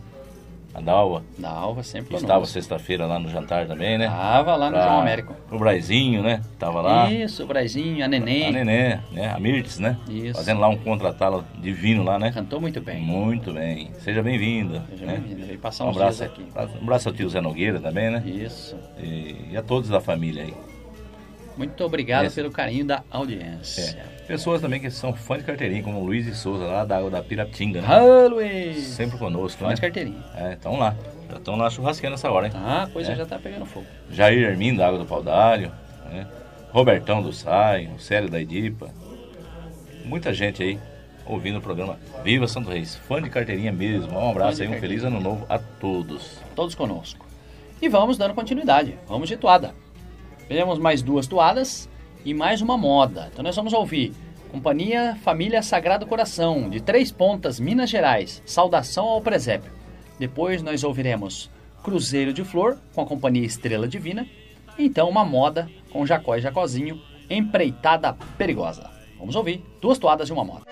A Dalva. Da Alva sempre Estava sexta-feira lá no jantar também, né? Tava lá no Pra- João Américo. O Braizinho, né? Tava lá. Isso, o Brazinho, a Neném. A Nenê, né? A Mirtes, né? Isso. Fazendo lá um contratalo divino lá, né? Cantou muito bem. Muito bem. Seja bem-vinda. Seja né? bem-vinda. Veio passar Um abraço, aqui. um abraço ao tio Zé Nogueira também, né? Isso. E, e a todos da família aí. Muito obrigado Esse- pelo carinho da audiência. É. Pessoas também que são fãs de carteirinha, como o Luiz e Souza, lá da, da Piratinga, né? Ah, Luiz! Sempre conosco, Fã né? de carteirinha. É, estão lá. Já estão lá churrasqueando essa hora, hein? Ah, a coisa É. já tá pegando fogo. Jair Hermino, da Água do Paudalho, né? Robertão do Sai, o Célio da Edipa. Muita gente aí ouvindo o programa Viva Santo Reis. Fã de carteirinha mesmo. Um abraço Fã aí, um feliz ano novo a todos. Todos conosco. E vamos dando continuidade. Vamos de toada. Temos mais duas toadas e mais uma moda. Então nós vamos ouvir Companhia Família Sagrado Coração, de Três Pontas, Minas Gerais. Saudação ao presépio. Depois nós ouviremos Cruzeiro de Flor, com a Companhia Estrela Divina. E então uma moda com Jacó e Jacozinho, Empreitada Perigosa. Vamos ouvir duas toadas e uma moda.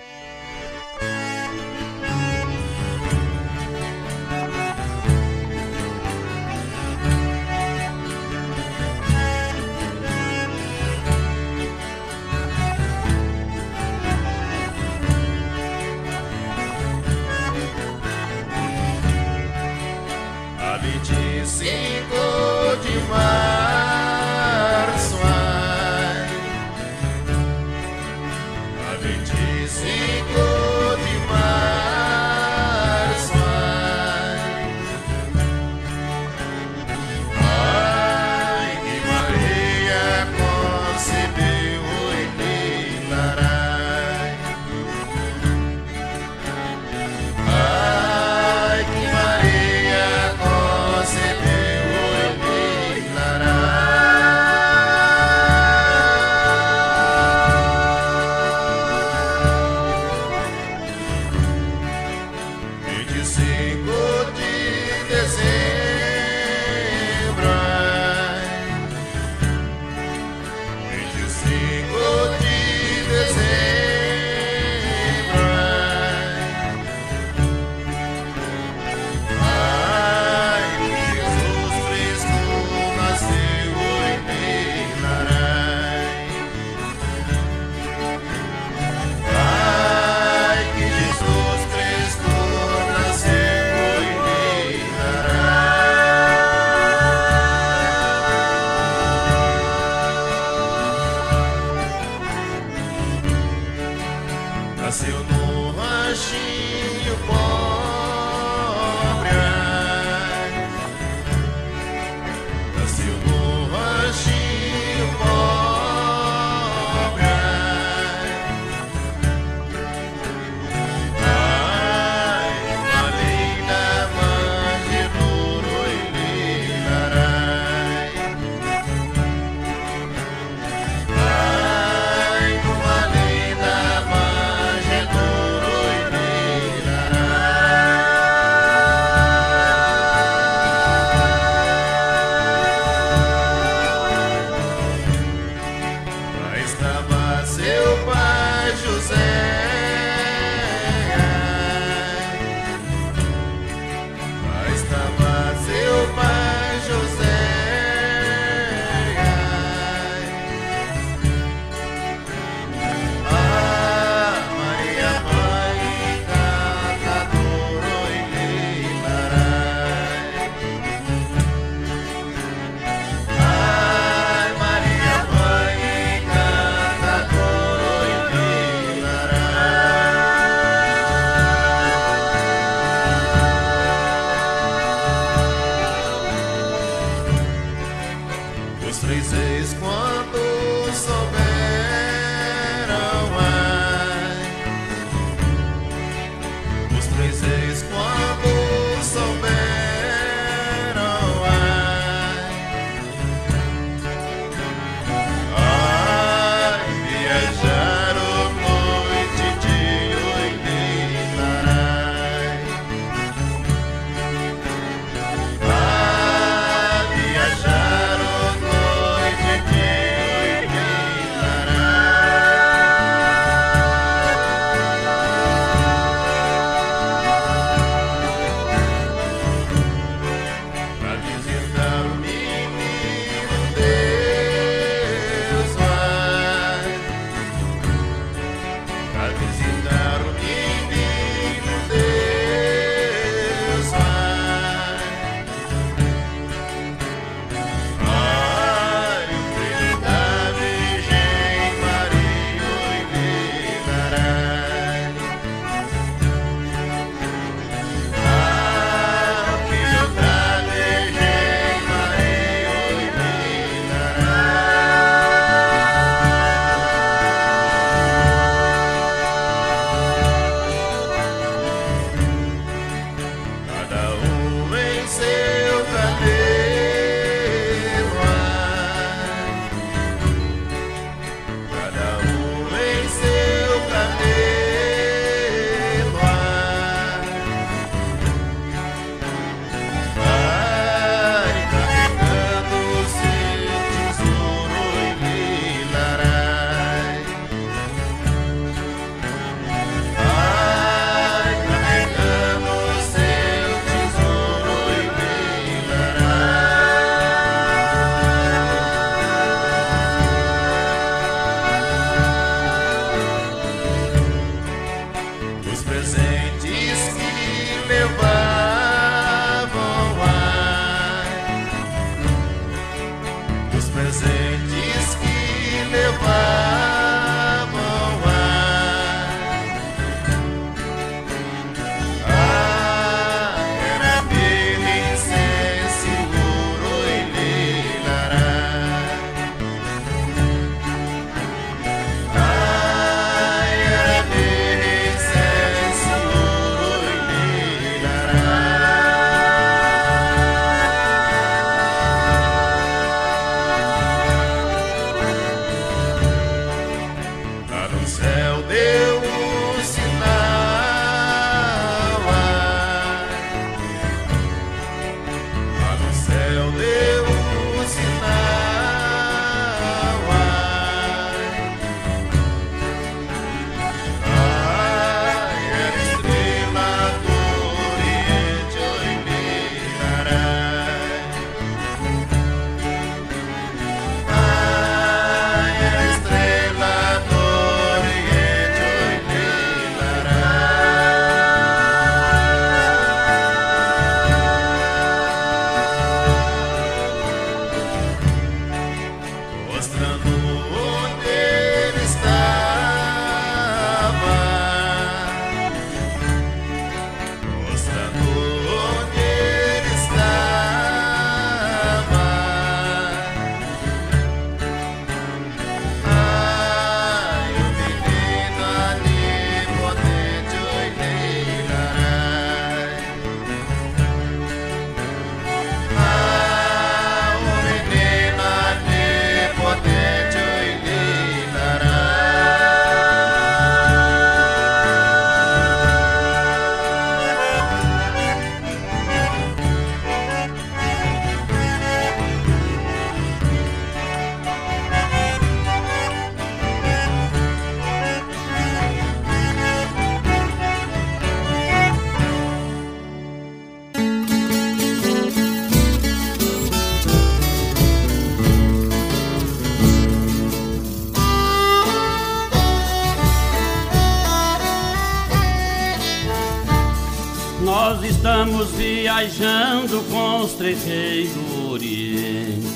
Viajando com os reis do Oriente.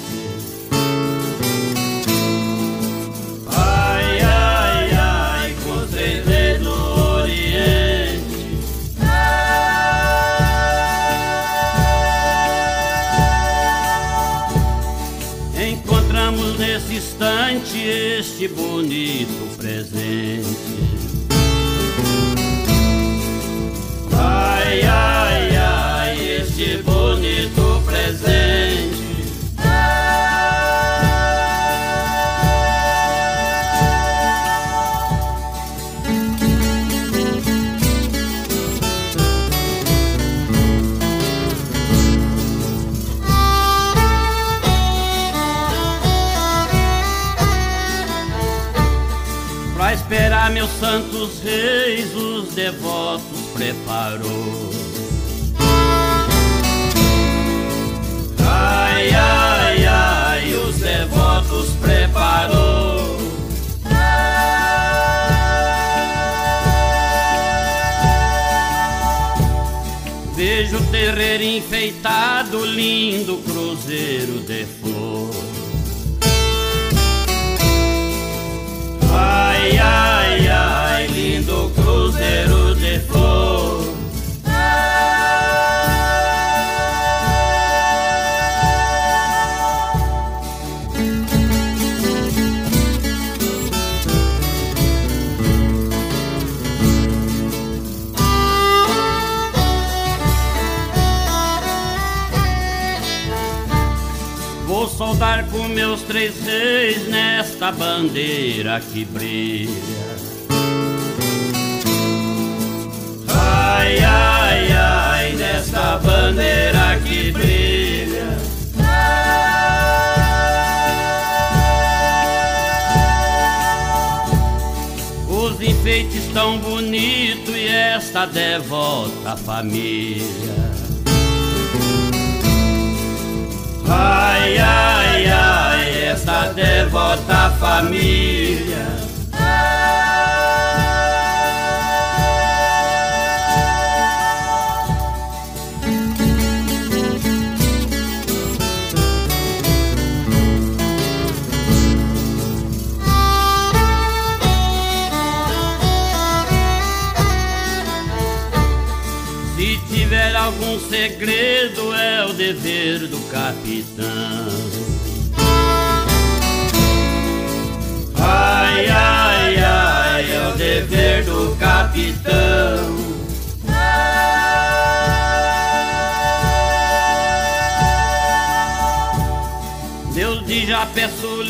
Ai, ai, ai, com os reis do Oriente. Encontramos nesse instante este bonito presente. Pra esperar meus santos reis, os devotos preparou. Terreiro enfeitado, nesta bandeira que brilha. Ai, ai, ai, nesta bandeira que brilha. Os enfeites tão bonitos e esta devota família. Ai, ai, ai, esta devota da família. Se tiver algum segredo, é o dever do capitão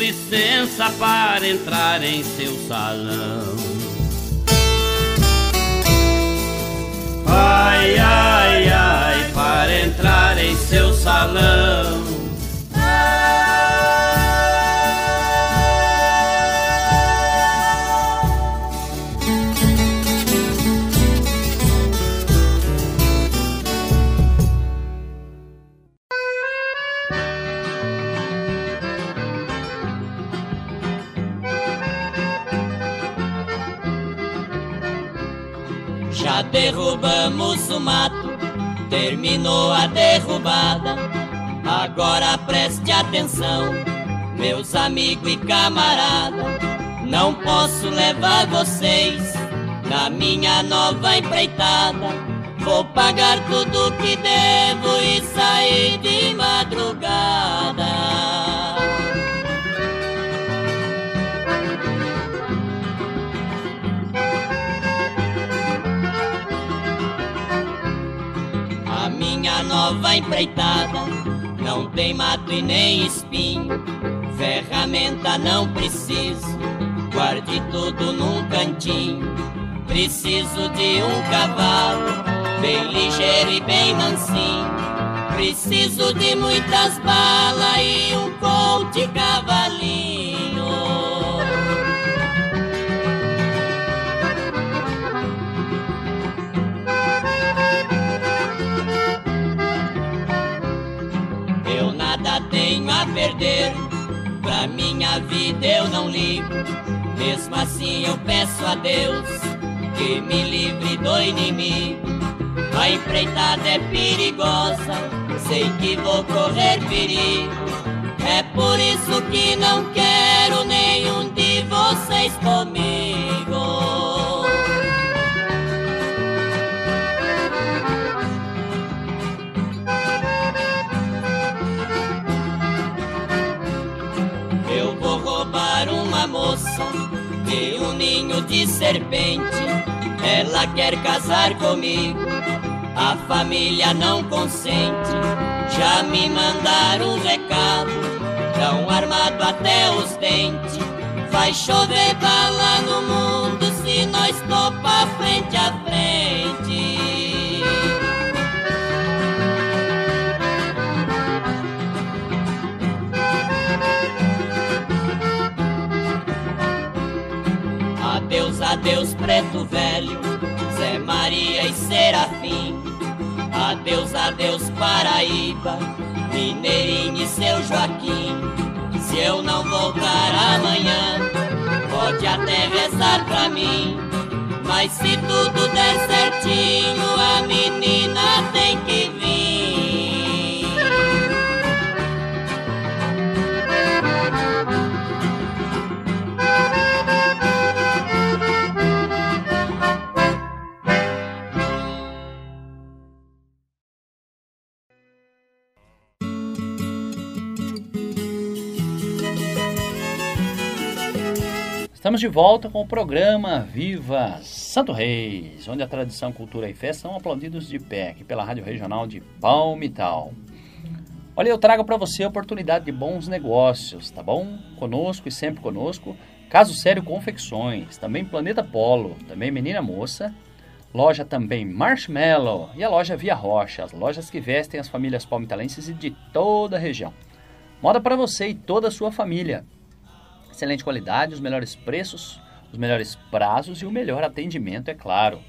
licença para entrar em seu salão. Ai, ai, ai, para entrar em seu salão. Derrubamos o mato, terminou a derrubada. Agora preste atenção, meus amigos e camarada. Não posso levar vocês na minha nova empreitada. Vou pagar tudo que devo e sair de madrugada. Empreitada não tem mato e nem espinho, ferramenta não preciso, guarde tudo num cantinho. Preciso de um cavalo, bem ligeiro e bem mansinho. Preciso de muitas balas e um colte cavalinho. Perder, pra minha vida eu não ligo. Mesmo assim eu peço a Deus que me livre do inimigo. A empreitada é perigosa, sei que vou correr perigo. É por isso que não quero nenhum de vocês comigo. Moça de um ninho de serpente. Ela quer casar comigo, a família não consente. Já me mandaram um recado, tão armado até os dentes. Vai chover bala no mundo se nós topar frente a frente. Adeus, preto velho, Zé Maria e Serafim. Adeus, adeus, Paraíba, Mineirinho e seu Joaquim. Se eu não voltar amanhã, pode até rezar pra mim. Mas se tudo der certinho, a menina tem que vir. Estamos de volta com o programa Viva Santo Reis, onde a tradição, cultura e fé são aplaudidos de pé, aqui pela Rádio Regional de Palmital. Olha, eu trago para você a oportunidade de bons negócios, tá bom? Conosco e sempre conosco, Caso Sério Confecções, também Planeta Polo, também Menina Moça, loja também Marshmallow e a loja Via Rocha, as lojas que vestem as famílias palmitalenses e de toda a região. Moda para você e toda a sua família. Excelente qualidade, os melhores preços, os melhores prazos e o melhor atendimento, é claro.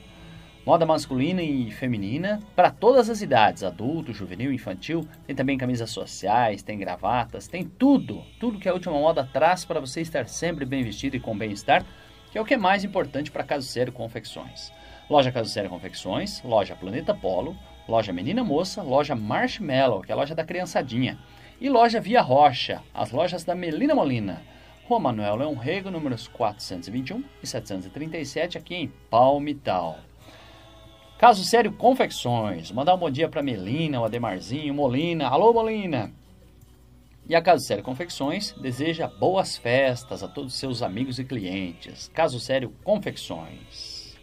Moda masculina e feminina para todas as idades, adulto, juvenil, infantil. Tem também camisas sociais, tem gravatas, tem tudo, tudo que a última moda traz para você estar sempre bem vestido e com bem-estar, que é o que é mais importante para Caso Confecções. Loja Caso Confecções, loja Planeta Polo, loja Menina Moça, loja Marshmallow, que é a loja da criançadinha, e loja Via Rocha, as lojas da Melina Molina. Rua Manuel Leão Rego, números 421 e 737, aqui em Palmital. Caso Sério Confecções. Mandar um bom dia para Melina, o Ademarzinho, Molina. Alô, Molina! E a Caso Sério Confecções deseja boas festas a todos os seus amigos e clientes. Caso Sério Confecções.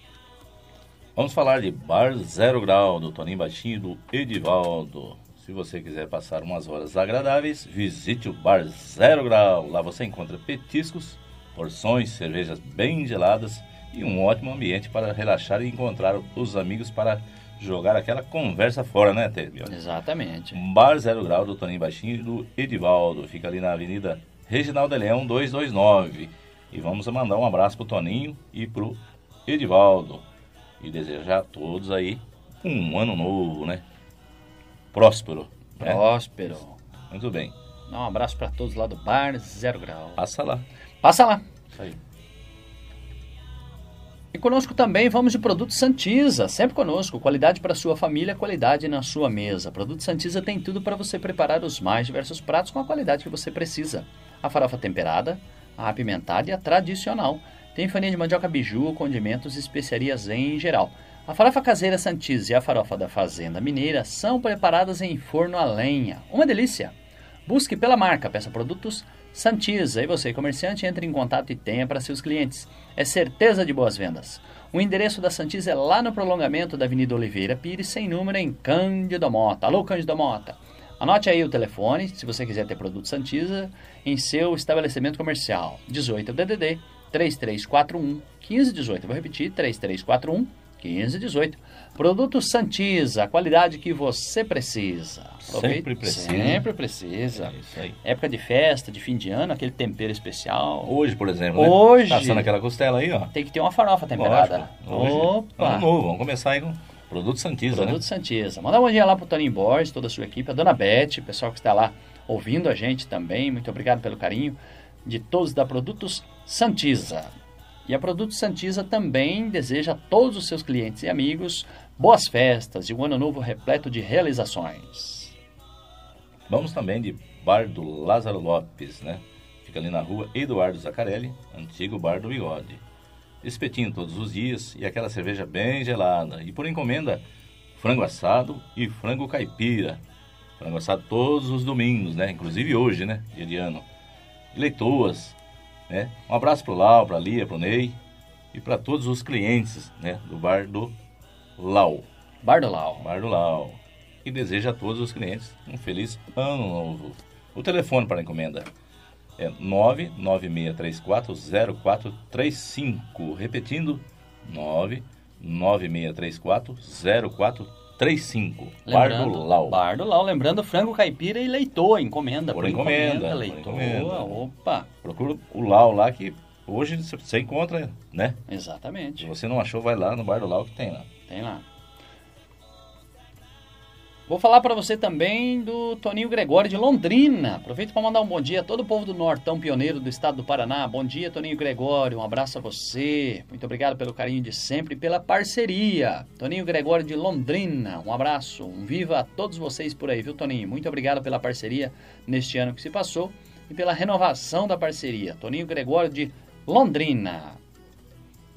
Vamos falar de Bar Zero Grau, do Toninho Baixinho e do Edivaldo. Se você quiser passar umas horas agradáveis, visite o Bar Zero Grau. Lá você encontra petiscos, porções, cervejas bem geladas e um ótimo ambiente para relaxar e encontrar os amigos para jogar aquela conversa fora, né, Tebio? Exatamente. Bar Zero Grau do Toninho Baixinho e do Edivaldo. Fica ali na Avenida Reginaldo Leão 229. E vamos mandar um abraço pro Toninho e pro Edivaldo. E desejar a todos aí um ano novo, né? Próspero. né? Próspero. Muito bem. Dá um abraço para todos lá do Bar Zero Grau. Passa lá. Passa lá. Isso aí. E conosco também vamos de Produto Santiza, sempre conosco. Qualidade para sua família, qualidade na sua mesa. Produto Santiza tem tudo para você preparar os mais diversos pratos com a qualidade que você precisa. A farofa temperada, a apimentada e a tradicional. Tem farinha de mandioca biju, condimentos e especiarias em geral. A farofa caseira Santiza e a farofa da Fazenda Mineira são preparadas em forno a lenha. Uma delícia! Busque pela marca, peça produtos Santiza e você, comerciante, entre em contato e tenha para seus clientes. É certeza de boas vendas. O endereço da Santiza é lá no prolongamento da Avenida Oliveira Pires, sem número, em Cândido Mota. Alô, Cândido Mota. Anote aí o telefone, se você quiser ter produto Santiza, em seu estabelecimento comercial. 18 DDD 3341 1518. Vou repetir, 3341 1518. Produto Santiza, a qualidade que você precisa. Aproveite- Sempre precisa. Sempre precisa. É isso aí. Época de festa, de fim de ano, aquele tempero especial. Hoje, por exemplo, né? Hoje. Tá assando aquela costela aí, ó. Tem que ter uma farofa temperada. Lógico. Hoje, Opa! Ano novo. Vamos começar aí com produto Santiza, Produto né? Santiza. Manda um bom dia lá pro Toninho Borges, toda a sua equipe, a dona Beth, o pessoal que está lá ouvindo a gente também. Muito obrigado pelo carinho de todos da Produtos Santiza. E a Produtos Santiza também deseja a todos os seus clientes e amigos boas festas e um ano novo repleto de realizações. Vamos também de Bar do Lázaro Lopes, né? Fica ali na rua Eduardo Zacarelli, antigo Bar do Bigode. Espetinho todos os dias e aquela cerveja bem gelada. E por encomenda, frango assado e frango caipira. Frango assado todos os domingos, né? Inclusive hoje, né? Dia de ano. E leitoas, né? Um abraço pro Lau, pra Lia, pro Ney e para todos os clientes, né? Do Bar do Lau. Bar do Lau. Bar do Lau. E deseja a todos os clientes um feliz ano novo. O telefone para encomenda é 996340435. Repetindo, 996340435. Bar do Lau. Bar do Lau. Lembrando, frango caipira e leitoa, encomenda. Por encomenda, por leitoa. encomenda. Opa! Procura o Lau lá que hoje você encontra, né? Exatamente. Se você não achou, vai lá no Bar do Lau que tem lá. Tem lá. Vou falar para você também do Toninho Gregório de Londrina. Aproveito para mandar um bom dia a todo o povo do Nortão Pioneiro do estado do Paraná. Bom dia, Toninho Gregório. Um abraço a você. Muito obrigado pelo carinho de sempre e pela parceria. Toninho Gregório de Londrina. Um abraço. Um viva a todos vocês por aí, viu, Toninho? Muito obrigado pela parceria neste ano que se passou e pela renovação da parceria. Toninho Gregório de Londrina.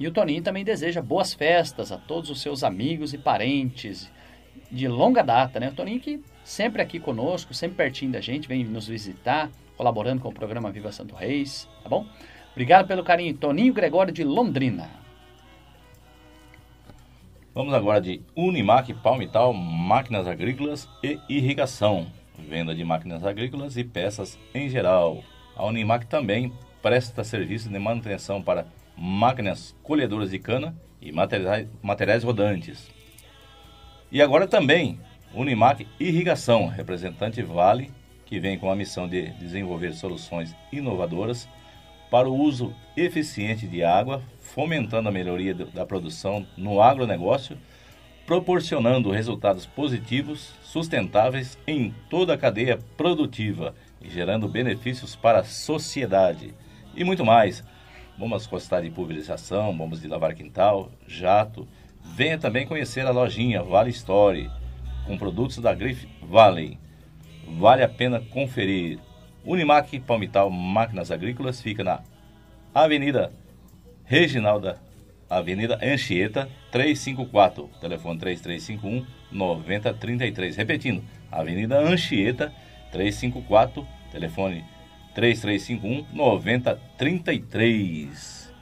E o Toninho também deseja boas festas a todos os seus amigos e parentes de longa data, né? O Toninho que sempre aqui conosco, sempre pertinho da gente, vem nos visitar, colaborando com o programa Viva Santo Reis, tá bom? Obrigado pelo carinho, Toninho Gregório de Londrina. Vamos agora de Unimac Palmital, máquinas agrícolas e irrigação. Venda de máquinas agrícolas e peças em geral. A Unimac também presta serviço de manutenção para máquinas colhedoras de cana e materiais, materiais rodantes. E agora também Unimac Irrigação, representante Vale, que vem com a missão de desenvolver soluções inovadoras para o uso eficiente de água, fomentando a melhoria da produção no agronegócio, proporcionando resultados positivos, sustentáveis em toda a cadeia produtiva e gerando benefícios para a sociedade. E muito mais. Bombas costar de pulverização, bombas de lavar quintal, jato. Venha também conhecer a lojinha Vale Story, com produtos da grife Valley. Vale a pena conferir. Unimac Palmital Máquinas Agrícolas fica na Avenida Reginalda Avenida Anchieta, 354. Telefone 3351 9033. Repetindo, Avenida Anchieta, 354. Telefone 3351 9033.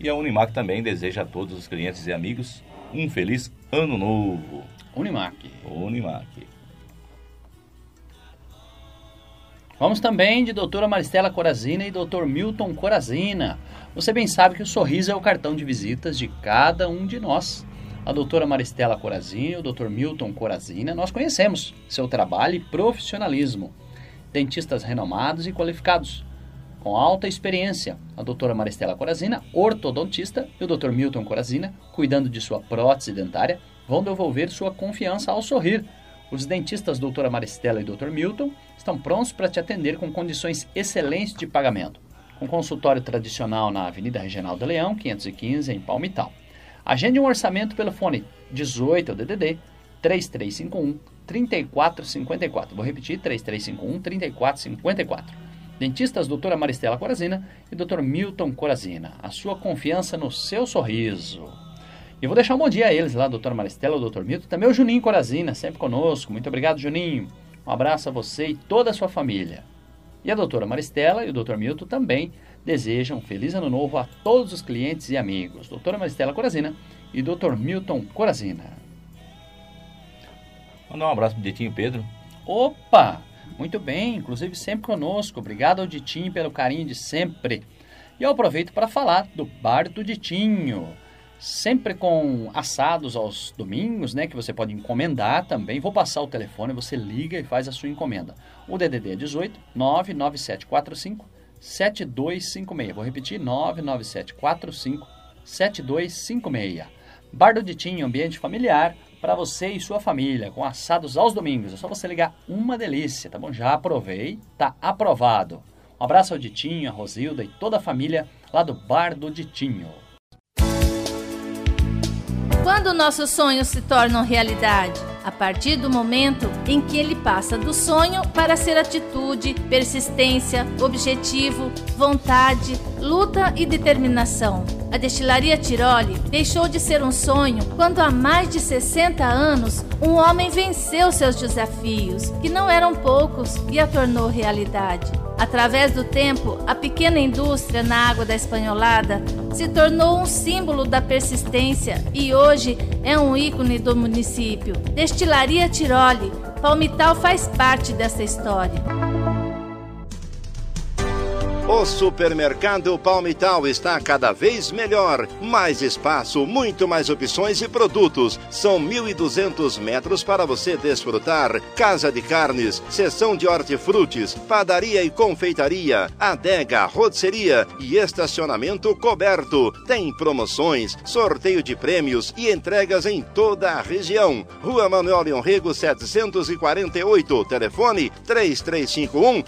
E a Unimac também deseja a todos os clientes e amigos um feliz ano novo. Unimac. Unimac. Vamos também de doutora Maristela Corazina e doutor Milton Corazina. Você bem sabe que o sorriso é o cartão de visitas de cada um de nós. A doutora Maristela Corazina e o doutor Milton Corazina, nós conhecemos seu trabalho e profissionalismo. Dentistas renomados e qualificados, com alta experiência. A doutora Maristela Corazina, ortodontista, e o doutor Milton Corazina, cuidando de sua prótese dentária, vão devolver sua confiança ao sorrir. Os dentistas doutora Maristela e doutor Milton estão prontos para te atender com condições excelentes de pagamento. Com consultório tradicional na Avenida Regional do Leão, 515, em Palmital. Agende um orçamento pelo fone 18 DDD 3351 3454. Vou repetir 3351 3454. Dentistas doutora Maristela Corazina e doutor Milton Corazina. A sua confiança no seu sorriso. E vou deixar um bom dia a eles lá, doutora Maristela, o doutor Milton, também o Juninho Corazina, sempre conosco. Muito obrigado, Juninho. Um abraço a você e toda a sua família. E a doutora Maristela e o doutor Milton também desejam um feliz ano novo a todos os clientes e amigos. Doutora Maristela Corazina e doutor Milton Corazina. Mandar um abraço pro Ditinho Pedro. Opa! Muito bem, inclusive sempre conosco. Obrigado ao Ditinho pelo carinho de sempre. E eu aproveito para falar do Bar do Ditinho. Sempre com assados aos domingos, né? Que você pode encomendar também. Vou passar o telefone, você liga e faz a sua encomenda. O DDD é 18 99745 7256. Vou repetir: 99745 7256. Bar do Ditinho, ambiente familiar para você e sua família, com assados aos domingos. É só você ligar, uma delícia, tá bom? Já aprovei, tá aprovado. Um abraço ao Ditinho, a Rosilda e toda a família lá do Bar do Ditinho. Quando nossos sonhos se tornam realidade? A partir do momento em que ele passa do sonho para ser atitude, persistência, objetivo, vontade, luta e determinação. A destilaria Tiroli deixou de ser um sonho quando há mais de 60 anos um homem venceu seus desafios, que não eram poucos, e a tornou realidade. Através do tempo, a pequena indústria na água da Espanholada se tornou um símbolo da persistência e hoje é um ícone do município. Destilaria Tiroli, Palmital faz parte dessa história. O supermercado Palmital está cada vez melhor. Mais espaço, muito mais opções e produtos. São 1.200 metros para você desfrutar. Casa de carnes, seção de hortifrutis, padaria e confeitaria, adega, rotisseria e estacionamento coberto. Tem promoções, sorteio de prêmios e entregas em toda a região. Rua Manuel Leão Rego 748. Telefone 3351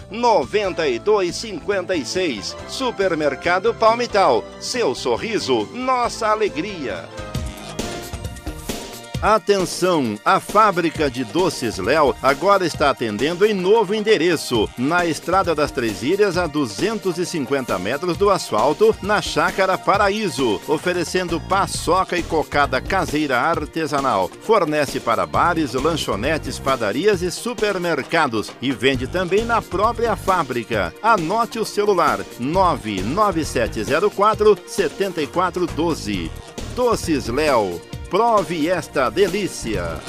9256. Supermercado Palmital. Seu sorriso, nossa alegria. Atenção! A fábrica de doces Léo agora está atendendo em novo endereço, na Estrada das Três Ilhas, a 250 metros do asfalto, na Chácara Paraíso, oferecendo paçoca e cocada caseira artesanal. Fornece para bares, lanchonetes, padarias e supermercados e vende também na própria fábrica. Anote o celular 99704 7412. Doces Léo. Prove esta delícia.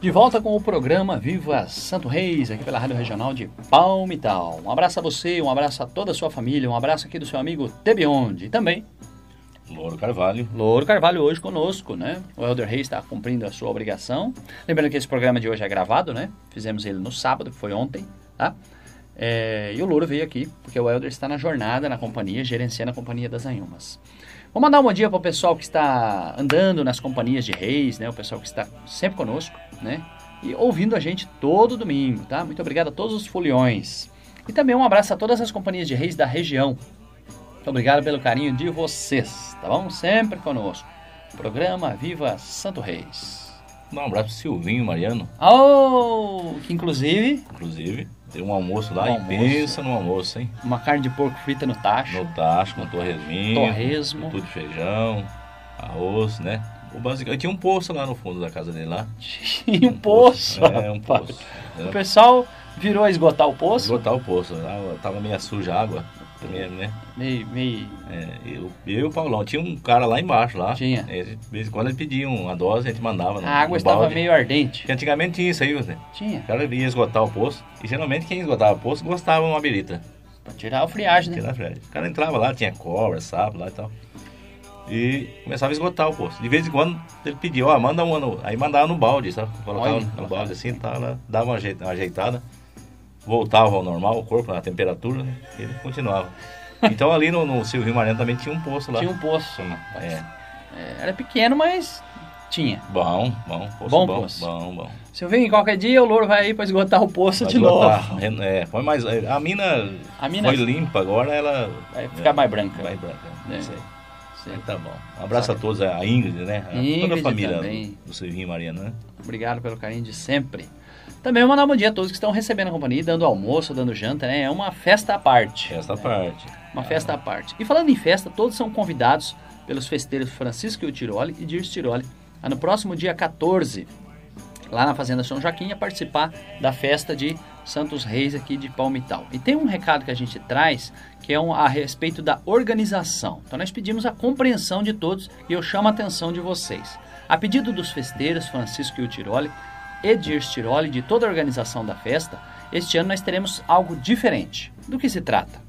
De volta com o programa Viva Santo Reis, aqui pela Rádio Regional de Palmital. Um abraço a você, um abraço a toda a sua família, um abraço aqui do seu amigo Tebionde e também Louro Carvalho. Louro Carvalho hoje conosco, né? O Elder Reis está cumprindo a sua obrigação. Lembrando que esse programa de hoje é gravado, né? Fizemos ele no sábado, que foi ontem, tá? É, e o Louro veio aqui, porque o Elder está na jornada na companhia, gerenciando a companhia das Anhumas. Vou mandar um bom dia para o pessoal que está andando nas companhias de reis, né? O pessoal que está sempre conosco, né? E ouvindo a gente todo domingo, tá? Muito obrigado a todos os foliões. E também um abraço a todas as companhias de reis da região. Muito obrigado pelo carinho de vocês, tá bom? Sempre conosco. Programa Viva Santo Reis. Dá um abraço pro Silvinho Mariano. Oh, que inclusive Inclusive, tem um almoço lá Um e almoço. pensa no almoço, hein? uma carne de porco frita no tacho. No tacho, com torresminho. Torresmo. Tudo de feijão, arroz, né? O básico. Tinha um poço lá no fundo da casa dele lá. E um poço. É, um poço. O pessoal virou a esgotar o poço. Esgotar o poço. Tava meio suja a água. Meio, né? Meio, meio. É, eu, eu e o Paulão. Tinha um cara lá embaixo lá. Tinha. É, de vez em quando ele pedia uma dose, a gente mandava. no- A água estava balde. meio ardente. Porque antigamente tinha isso aí, você. Tinha. O cara ia esgotar o poço. E geralmente quem esgotava o poço gostava de uma birita. Pra tirar a friagem, né? Tirar a friagem. O cara entrava lá, tinha cobra, sapo lá e tal. E começava a esgotar o poço. De vez em quando ele pedia, ó, manda uma no... Aí mandava no balde, sabe? Colocava Olha, no balde assim, tá, dava uma ajeitada. Voltava ao normal, o corpo, na temperatura, né? Ele continuava. Então ali no, no Silvio Mariano também tinha um poço lá. Tinha um poço. rapaz. É. É, Era pequeno, mas tinha. Bom, bom, poço Bom bom, poço. bom, bom. Se eu vir qualquer dia, o louro vai aí pra esgotar o poço Vai de esgotar. novo. É, foi mais. A mina, A mina- foi limpa, agora ela. Vai ficar mais branca. Mais branca. É. Isso aí. Sim. Tá bom. Um abraço a todos, a Ingrid, né? A- Toda a Ingrid família também. do Silvinho Mariana, né? Obrigado pelo carinho de sempre. Também mandar um bom dia a todos que estão recebendo a companhia, dando almoço, dando janta, né? É uma festa à parte. Esta parte. Uma festa à parte. E falando em festa, todos são convidados pelos festeiros Francisco e Tiroli e Dirce Tiroli a no próximo dia 14, lá na Fazenda São Joaquim, a participar da festa de Santos Reis aqui de Palmital. E tem um recado que a gente traz que é um, a respeito da organização. Então nós pedimos a compreensão de todos e eu chamo a atenção de vocês. A pedido dos festeiros Francisco e Tiroli e Dirce Tiroli, de toda a organização da festa, este ano nós teremos algo diferente. Do que se trata?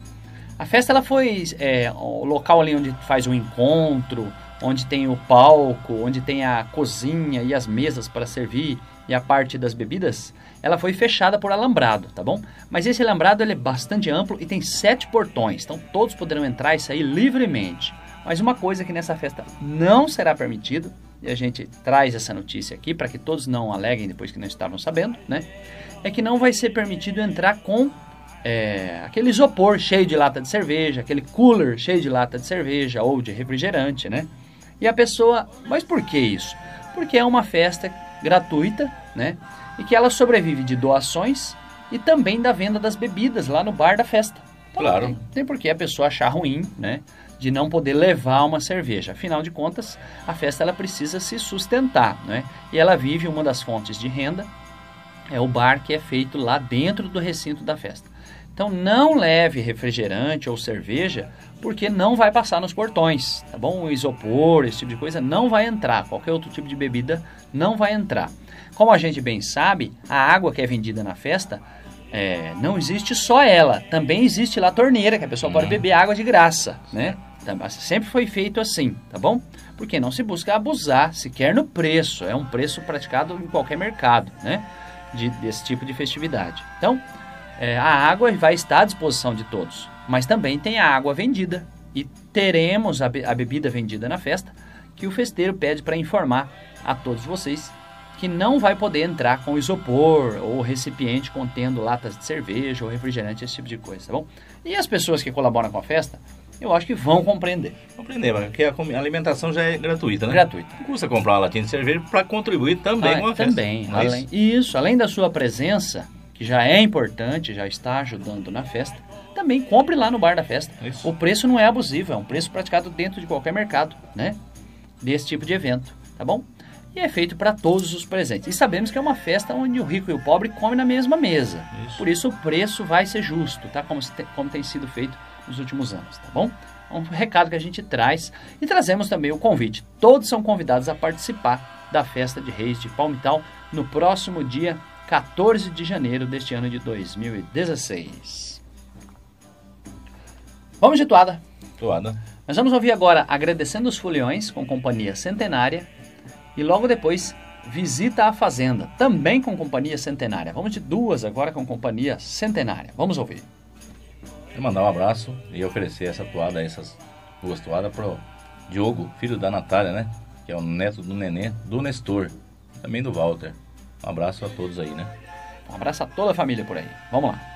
A festa ela foi é, o local ali onde faz o encontro, onde tem o palco, onde tem a cozinha e as mesas para servir e a parte das bebidas, ela foi fechada por alambrado, tá bom? Mas esse alambrado ele é bastante amplo e tem sete portões, então todos poderão entrar e sair livremente. Mas uma coisa que nessa festa não será permitido, e a gente traz essa notícia aqui para que todos não aleguem depois que não estavam sabendo, né? É que não vai ser permitido entrar com é, aquele isopor cheio de lata de cerveja, aquele cooler cheio de lata de cerveja ou de refrigerante, né? E a pessoa, mas por que isso? Porque é uma festa gratuita, né? E que ela sobrevive de doações e também da venda das bebidas lá no bar da festa. Então, Claro. Não tem, tem por que a pessoa achar ruim, né? De não poder levar uma cerveja. Afinal de contas, a festa ela precisa se sustentar, né? E ela vive uma das fontes de renda, é o bar que é feito lá dentro do recinto da festa. Então não leve refrigerante ou cerveja, porque não vai passar nos portões, tá bom? O isopor, esse tipo de coisa não vai entrar, qualquer outro tipo de bebida não vai entrar. Como a gente bem sabe, a água que é vendida na festa, é, não existe só ela, também existe lá a torneira, que a pessoa pode beber água de graça, né? Tam- Sempre foi feito assim, tá bom? Porque não se busca abusar sequer no preço, é um preço praticado em qualquer mercado, né? De, desse tipo de festividade. Então, é, a água vai estar à disposição de todos, mas também tem a água vendida e teremos a, be- a bebida vendida na festa que o festeiro pede para informar a todos vocês que não vai poder entrar com isopor ou recipiente contendo latas de cerveja ou refrigerante, esse tipo de coisa, tá bom? E as pessoas que colaboram com a festa, eu acho que vão compreender. Compreender, mas porque a alimentação já é gratuita, né? Gratuita. Não custa comprar uma latinha de cerveja para contribuir também Ah, com a festa. também, não é além, isso? isso, além da sua presença, que já é importante, já está ajudando na festa, também compre lá no bar da festa. Isso. O preço não é abusivo, é um preço praticado dentro de qualquer mercado, né? Desse tipo de evento, tá bom? E é feito para todos os presentes. E sabemos que é uma festa onde o rico e o pobre comem na mesma mesa. Isso. Por isso o preço vai ser justo, tá? Como, se te- como tem sido feito nos últimos anos, tá bom? É um recado que a gente traz e trazemos também o convite. Todos são convidados a participar da festa de Reis de Palmital no próximo dia 14 de janeiro deste ano de 2016. Vamos de toada. Toada. Nós vamos ouvir agora Agradecendo os Foliões com Companhia Centenária e logo depois Visita à Fazenda, também com Companhia Centenária. Vamos de duas agora com Companhia Centenária. Vamos ouvir. Quero mandar um abraço e oferecer essa toada, essas duas toadas pro Diogo, filho da Natália, né? Que é o neto do nenê, do Nestor, também do Walter. Um abraço a todos aí, né? Um abraço a toda a família por aí. Vamos lá.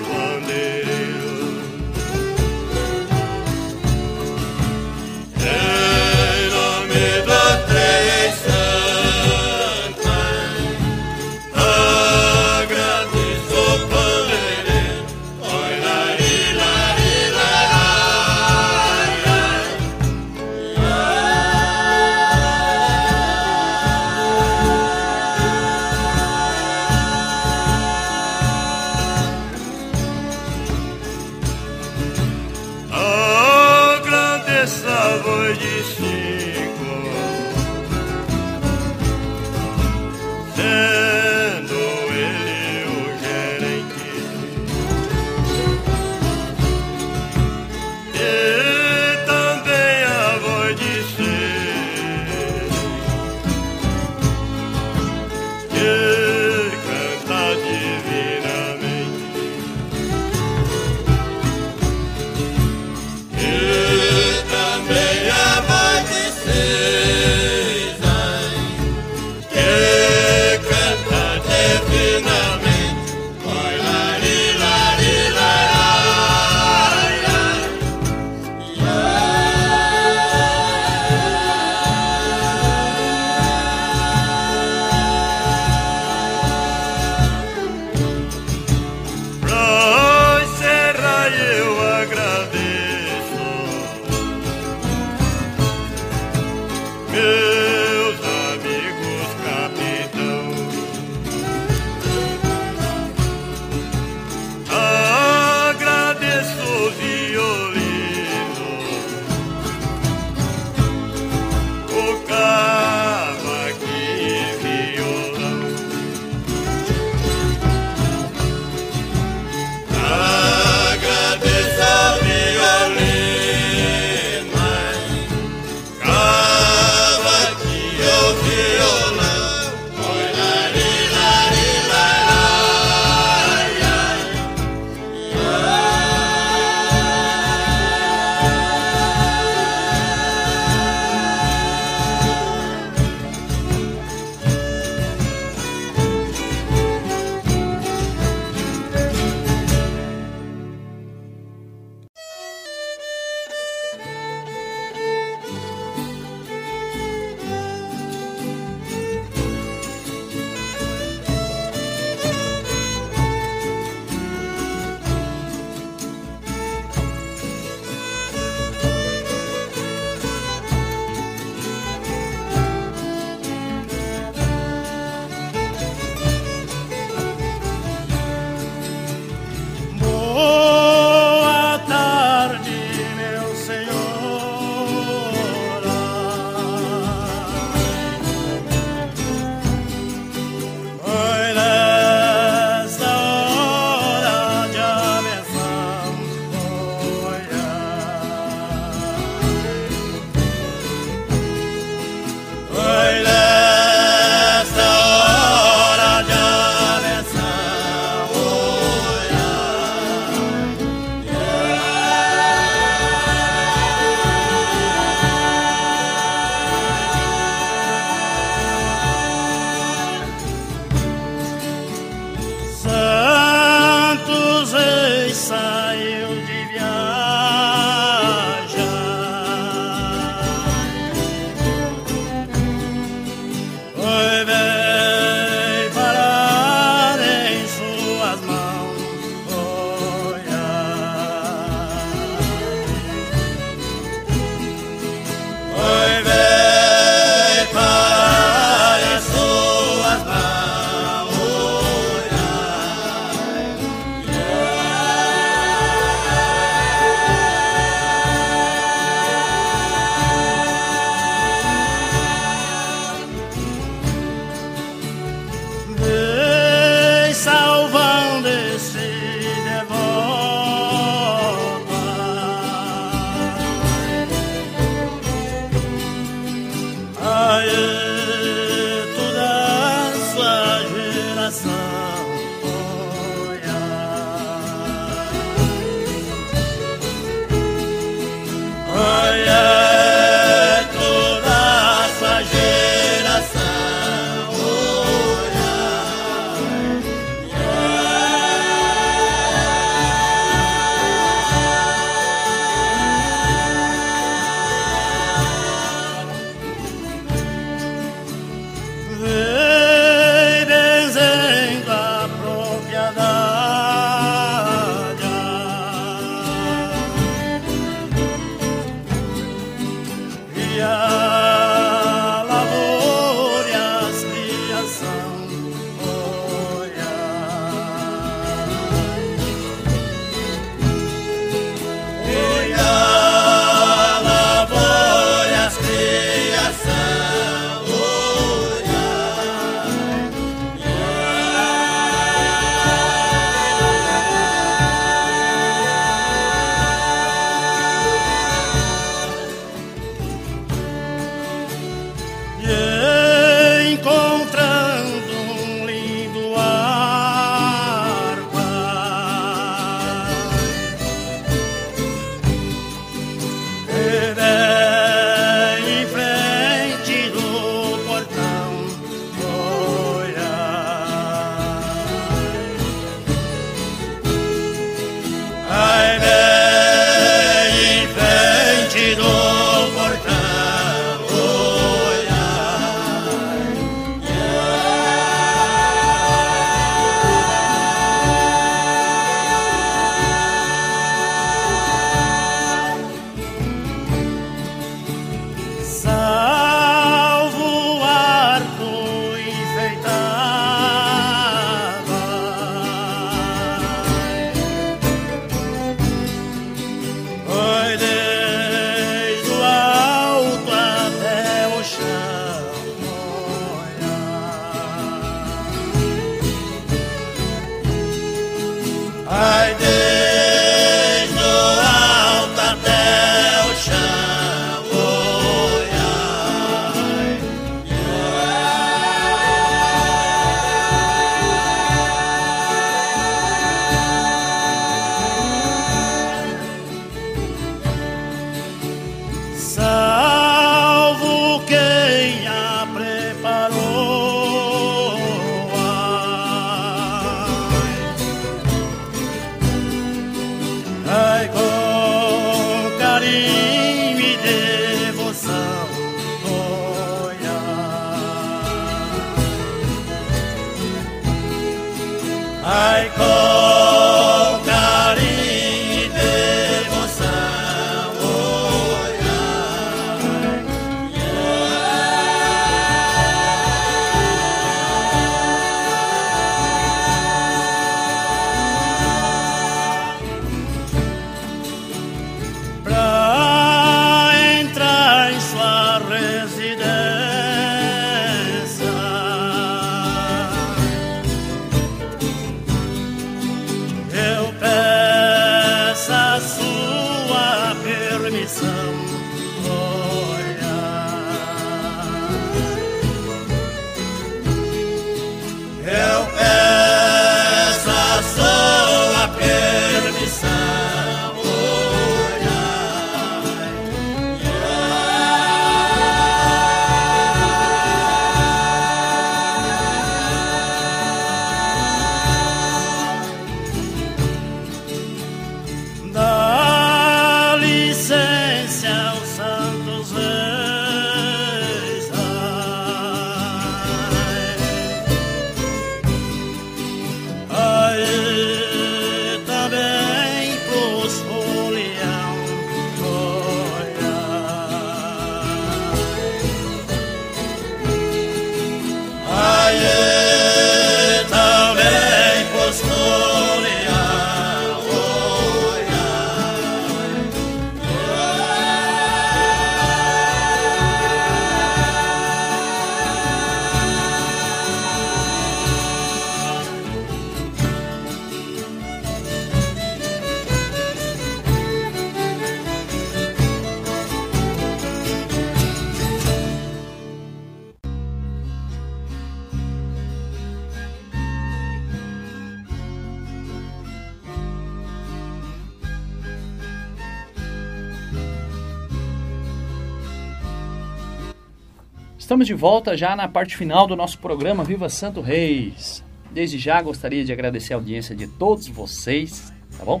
Estamos de volta já na parte final do nosso programa Viva Santo Reis. Desde já gostaria de agradecer a audiência de todos vocês, tá bom?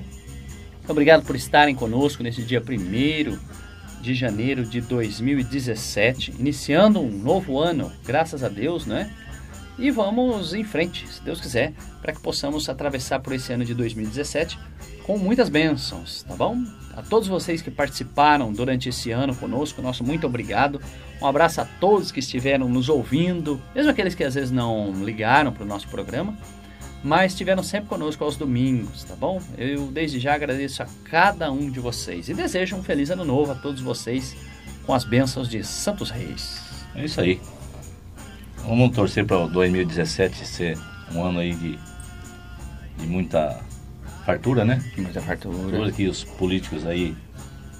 Muito obrigado por estarem conosco nesse dia 1 de janeiro de 2017, iniciando um novo ano, graças a Deus, né? E vamos em frente, se Deus quiser, para que possamos atravessar por esse ano de 2017 com muitas bênçãos, tá bom? A todos vocês que participaram durante esse ano conosco, nosso muito obrigado. Um abraço a todos que estiveram nos ouvindo, mesmo aqueles que às vezes não ligaram para o nosso programa, mas estiveram sempre conosco aos domingos, tá bom? Eu desde já agradeço a cada um de vocês e desejo um feliz ano novo a todos vocês com as bênçãos de Santos Reis. É isso aí. Vamos torcer para o 2017 ser um ano aí de, de muita fartura, né? Muita fartura. Fartura que os políticos aí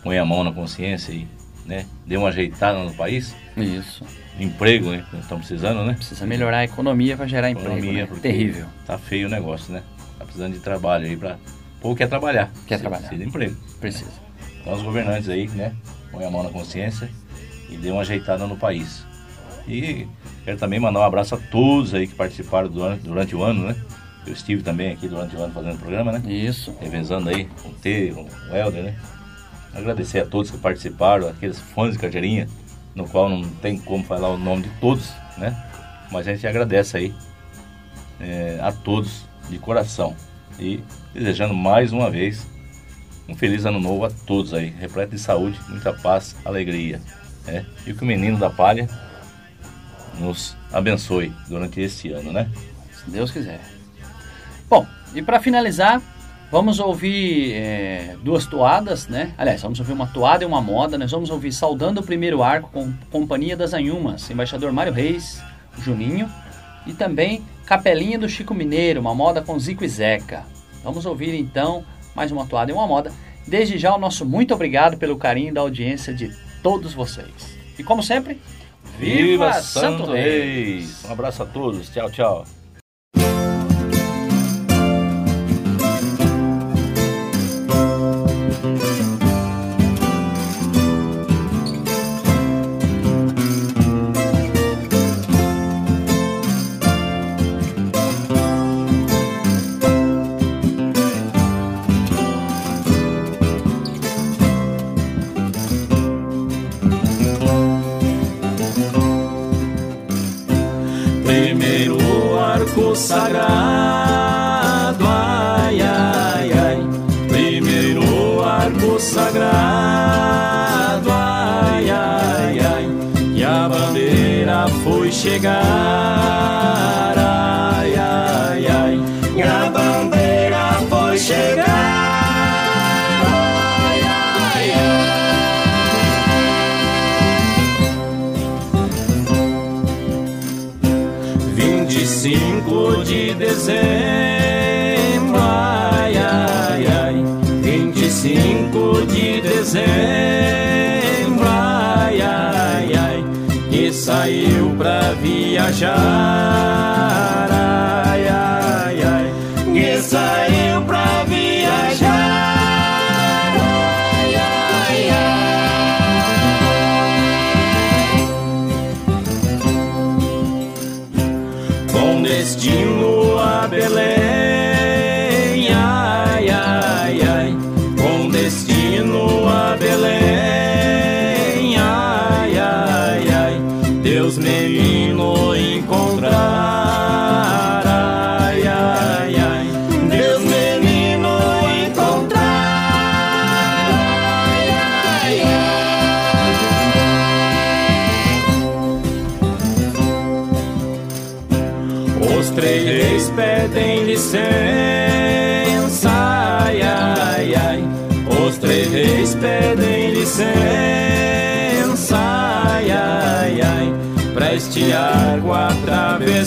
põem a mão na consciência e né, dê uma ajeitada no país. Isso. Emprego, né? Estão precisando, né? Precisa melhorar a economia para gerar emprego. Economia, né? porque Terrível. Tá feio o negócio, né? Tá precisando de trabalho aí para O povo quer trabalhar. Quer trabalhar. Precisa de emprego. Precisa. Então os governantes aí, né? Põem a mão na consciência e dê uma ajeitada no país. E quero também mandar um abraço a todos aí que participaram durante, durante o ano, né? Eu estive também aqui durante o ano fazendo o programa, né? Isso. Revezando aí o T, o Helder, né? Agradecer a todos que participaram, aqueles fãs de carteirinha, no qual não tem como falar o nome de todos, né? Mas a gente agradece aí é, a todos de coração. E desejando mais uma vez um feliz ano novo a todos aí, repleto de saúde, muita paz, alegria. Né? E que o menino da palha nos abençoe durante esse ano, né? Se Deus quiser. Bom, e para finalizar, vamos ouvir é, duas toadas, né? Aliás, vamos ouvir uma toada e uma moda. Nós vamos ouvir Saudando o Primeiro Arco com Companhia das Anhumas, embaixador Mário Reis, Juninho, e também Capelinha do Chico Mineiro, uma moda com Zico e Zeca. Vamos ouvir então mais uma toada e uma moda. Desde já o nosso muito obrigado pelo carinho da audiência de todos vocês. E como sempre, Viva Santo Reis! Um abraço a todos, tchau, tchau.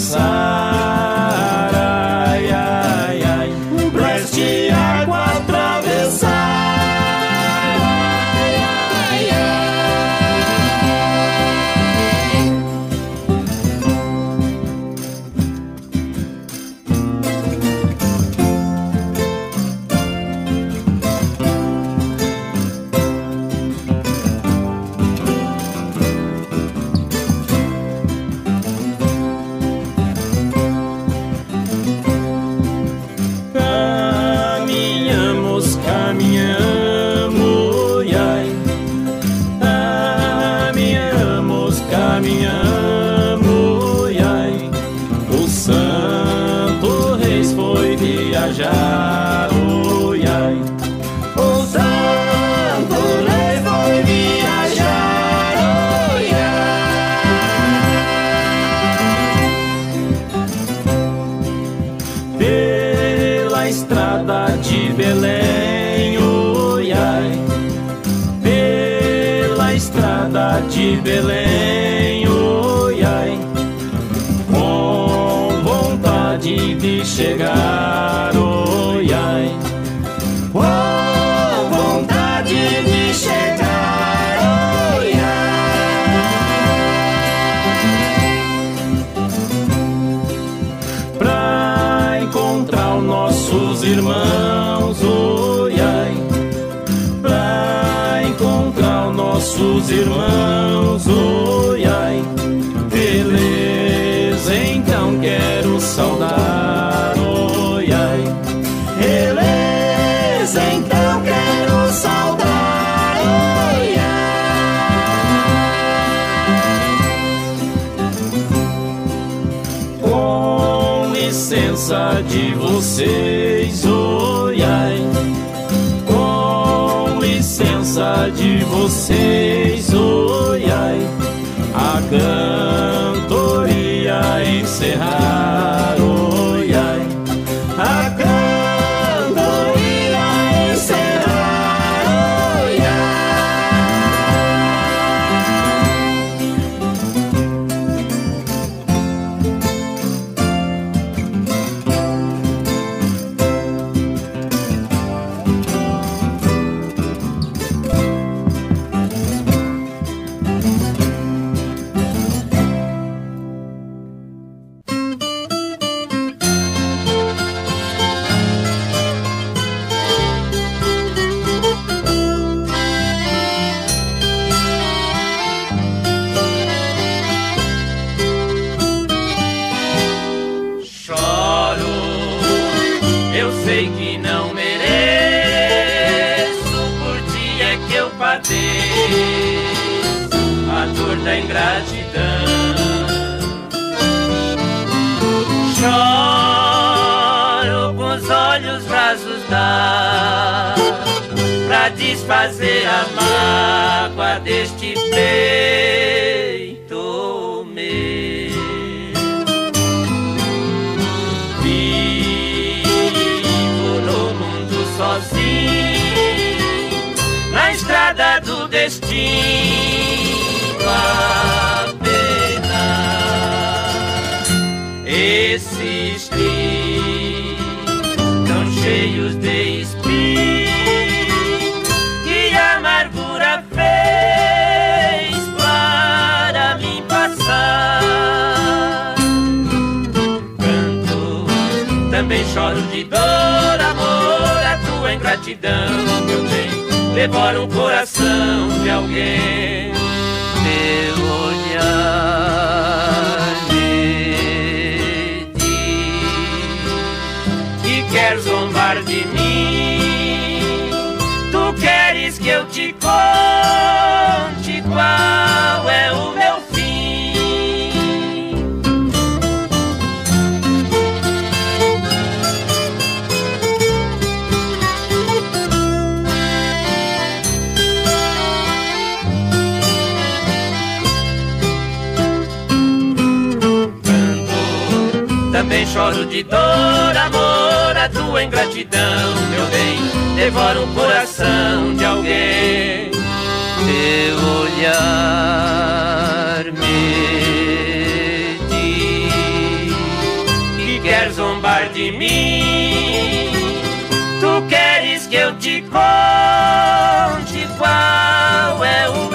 começar. encontrar nossos irmãos. Oi, ai, beleza, então quero saudar. Oi, ai, beleza, então quero saudar. Oi, ai. Com licença de você. de vocês, oi, ai, a cantoria encerrar. Tão cheios de espinho que a amargura fez para mim passar. Canto, também choro de dor, amor, a tua ingratidão, meu bem devora o coração de alguém. Teu olhar eu te conte qual é o meu fim. Também choro de dor, amor, na tua ingratidão, meu bem, devora o coração de alguém. Teu olhar me diz que quer zombar de mim. Tu queres que eu te conte qual é o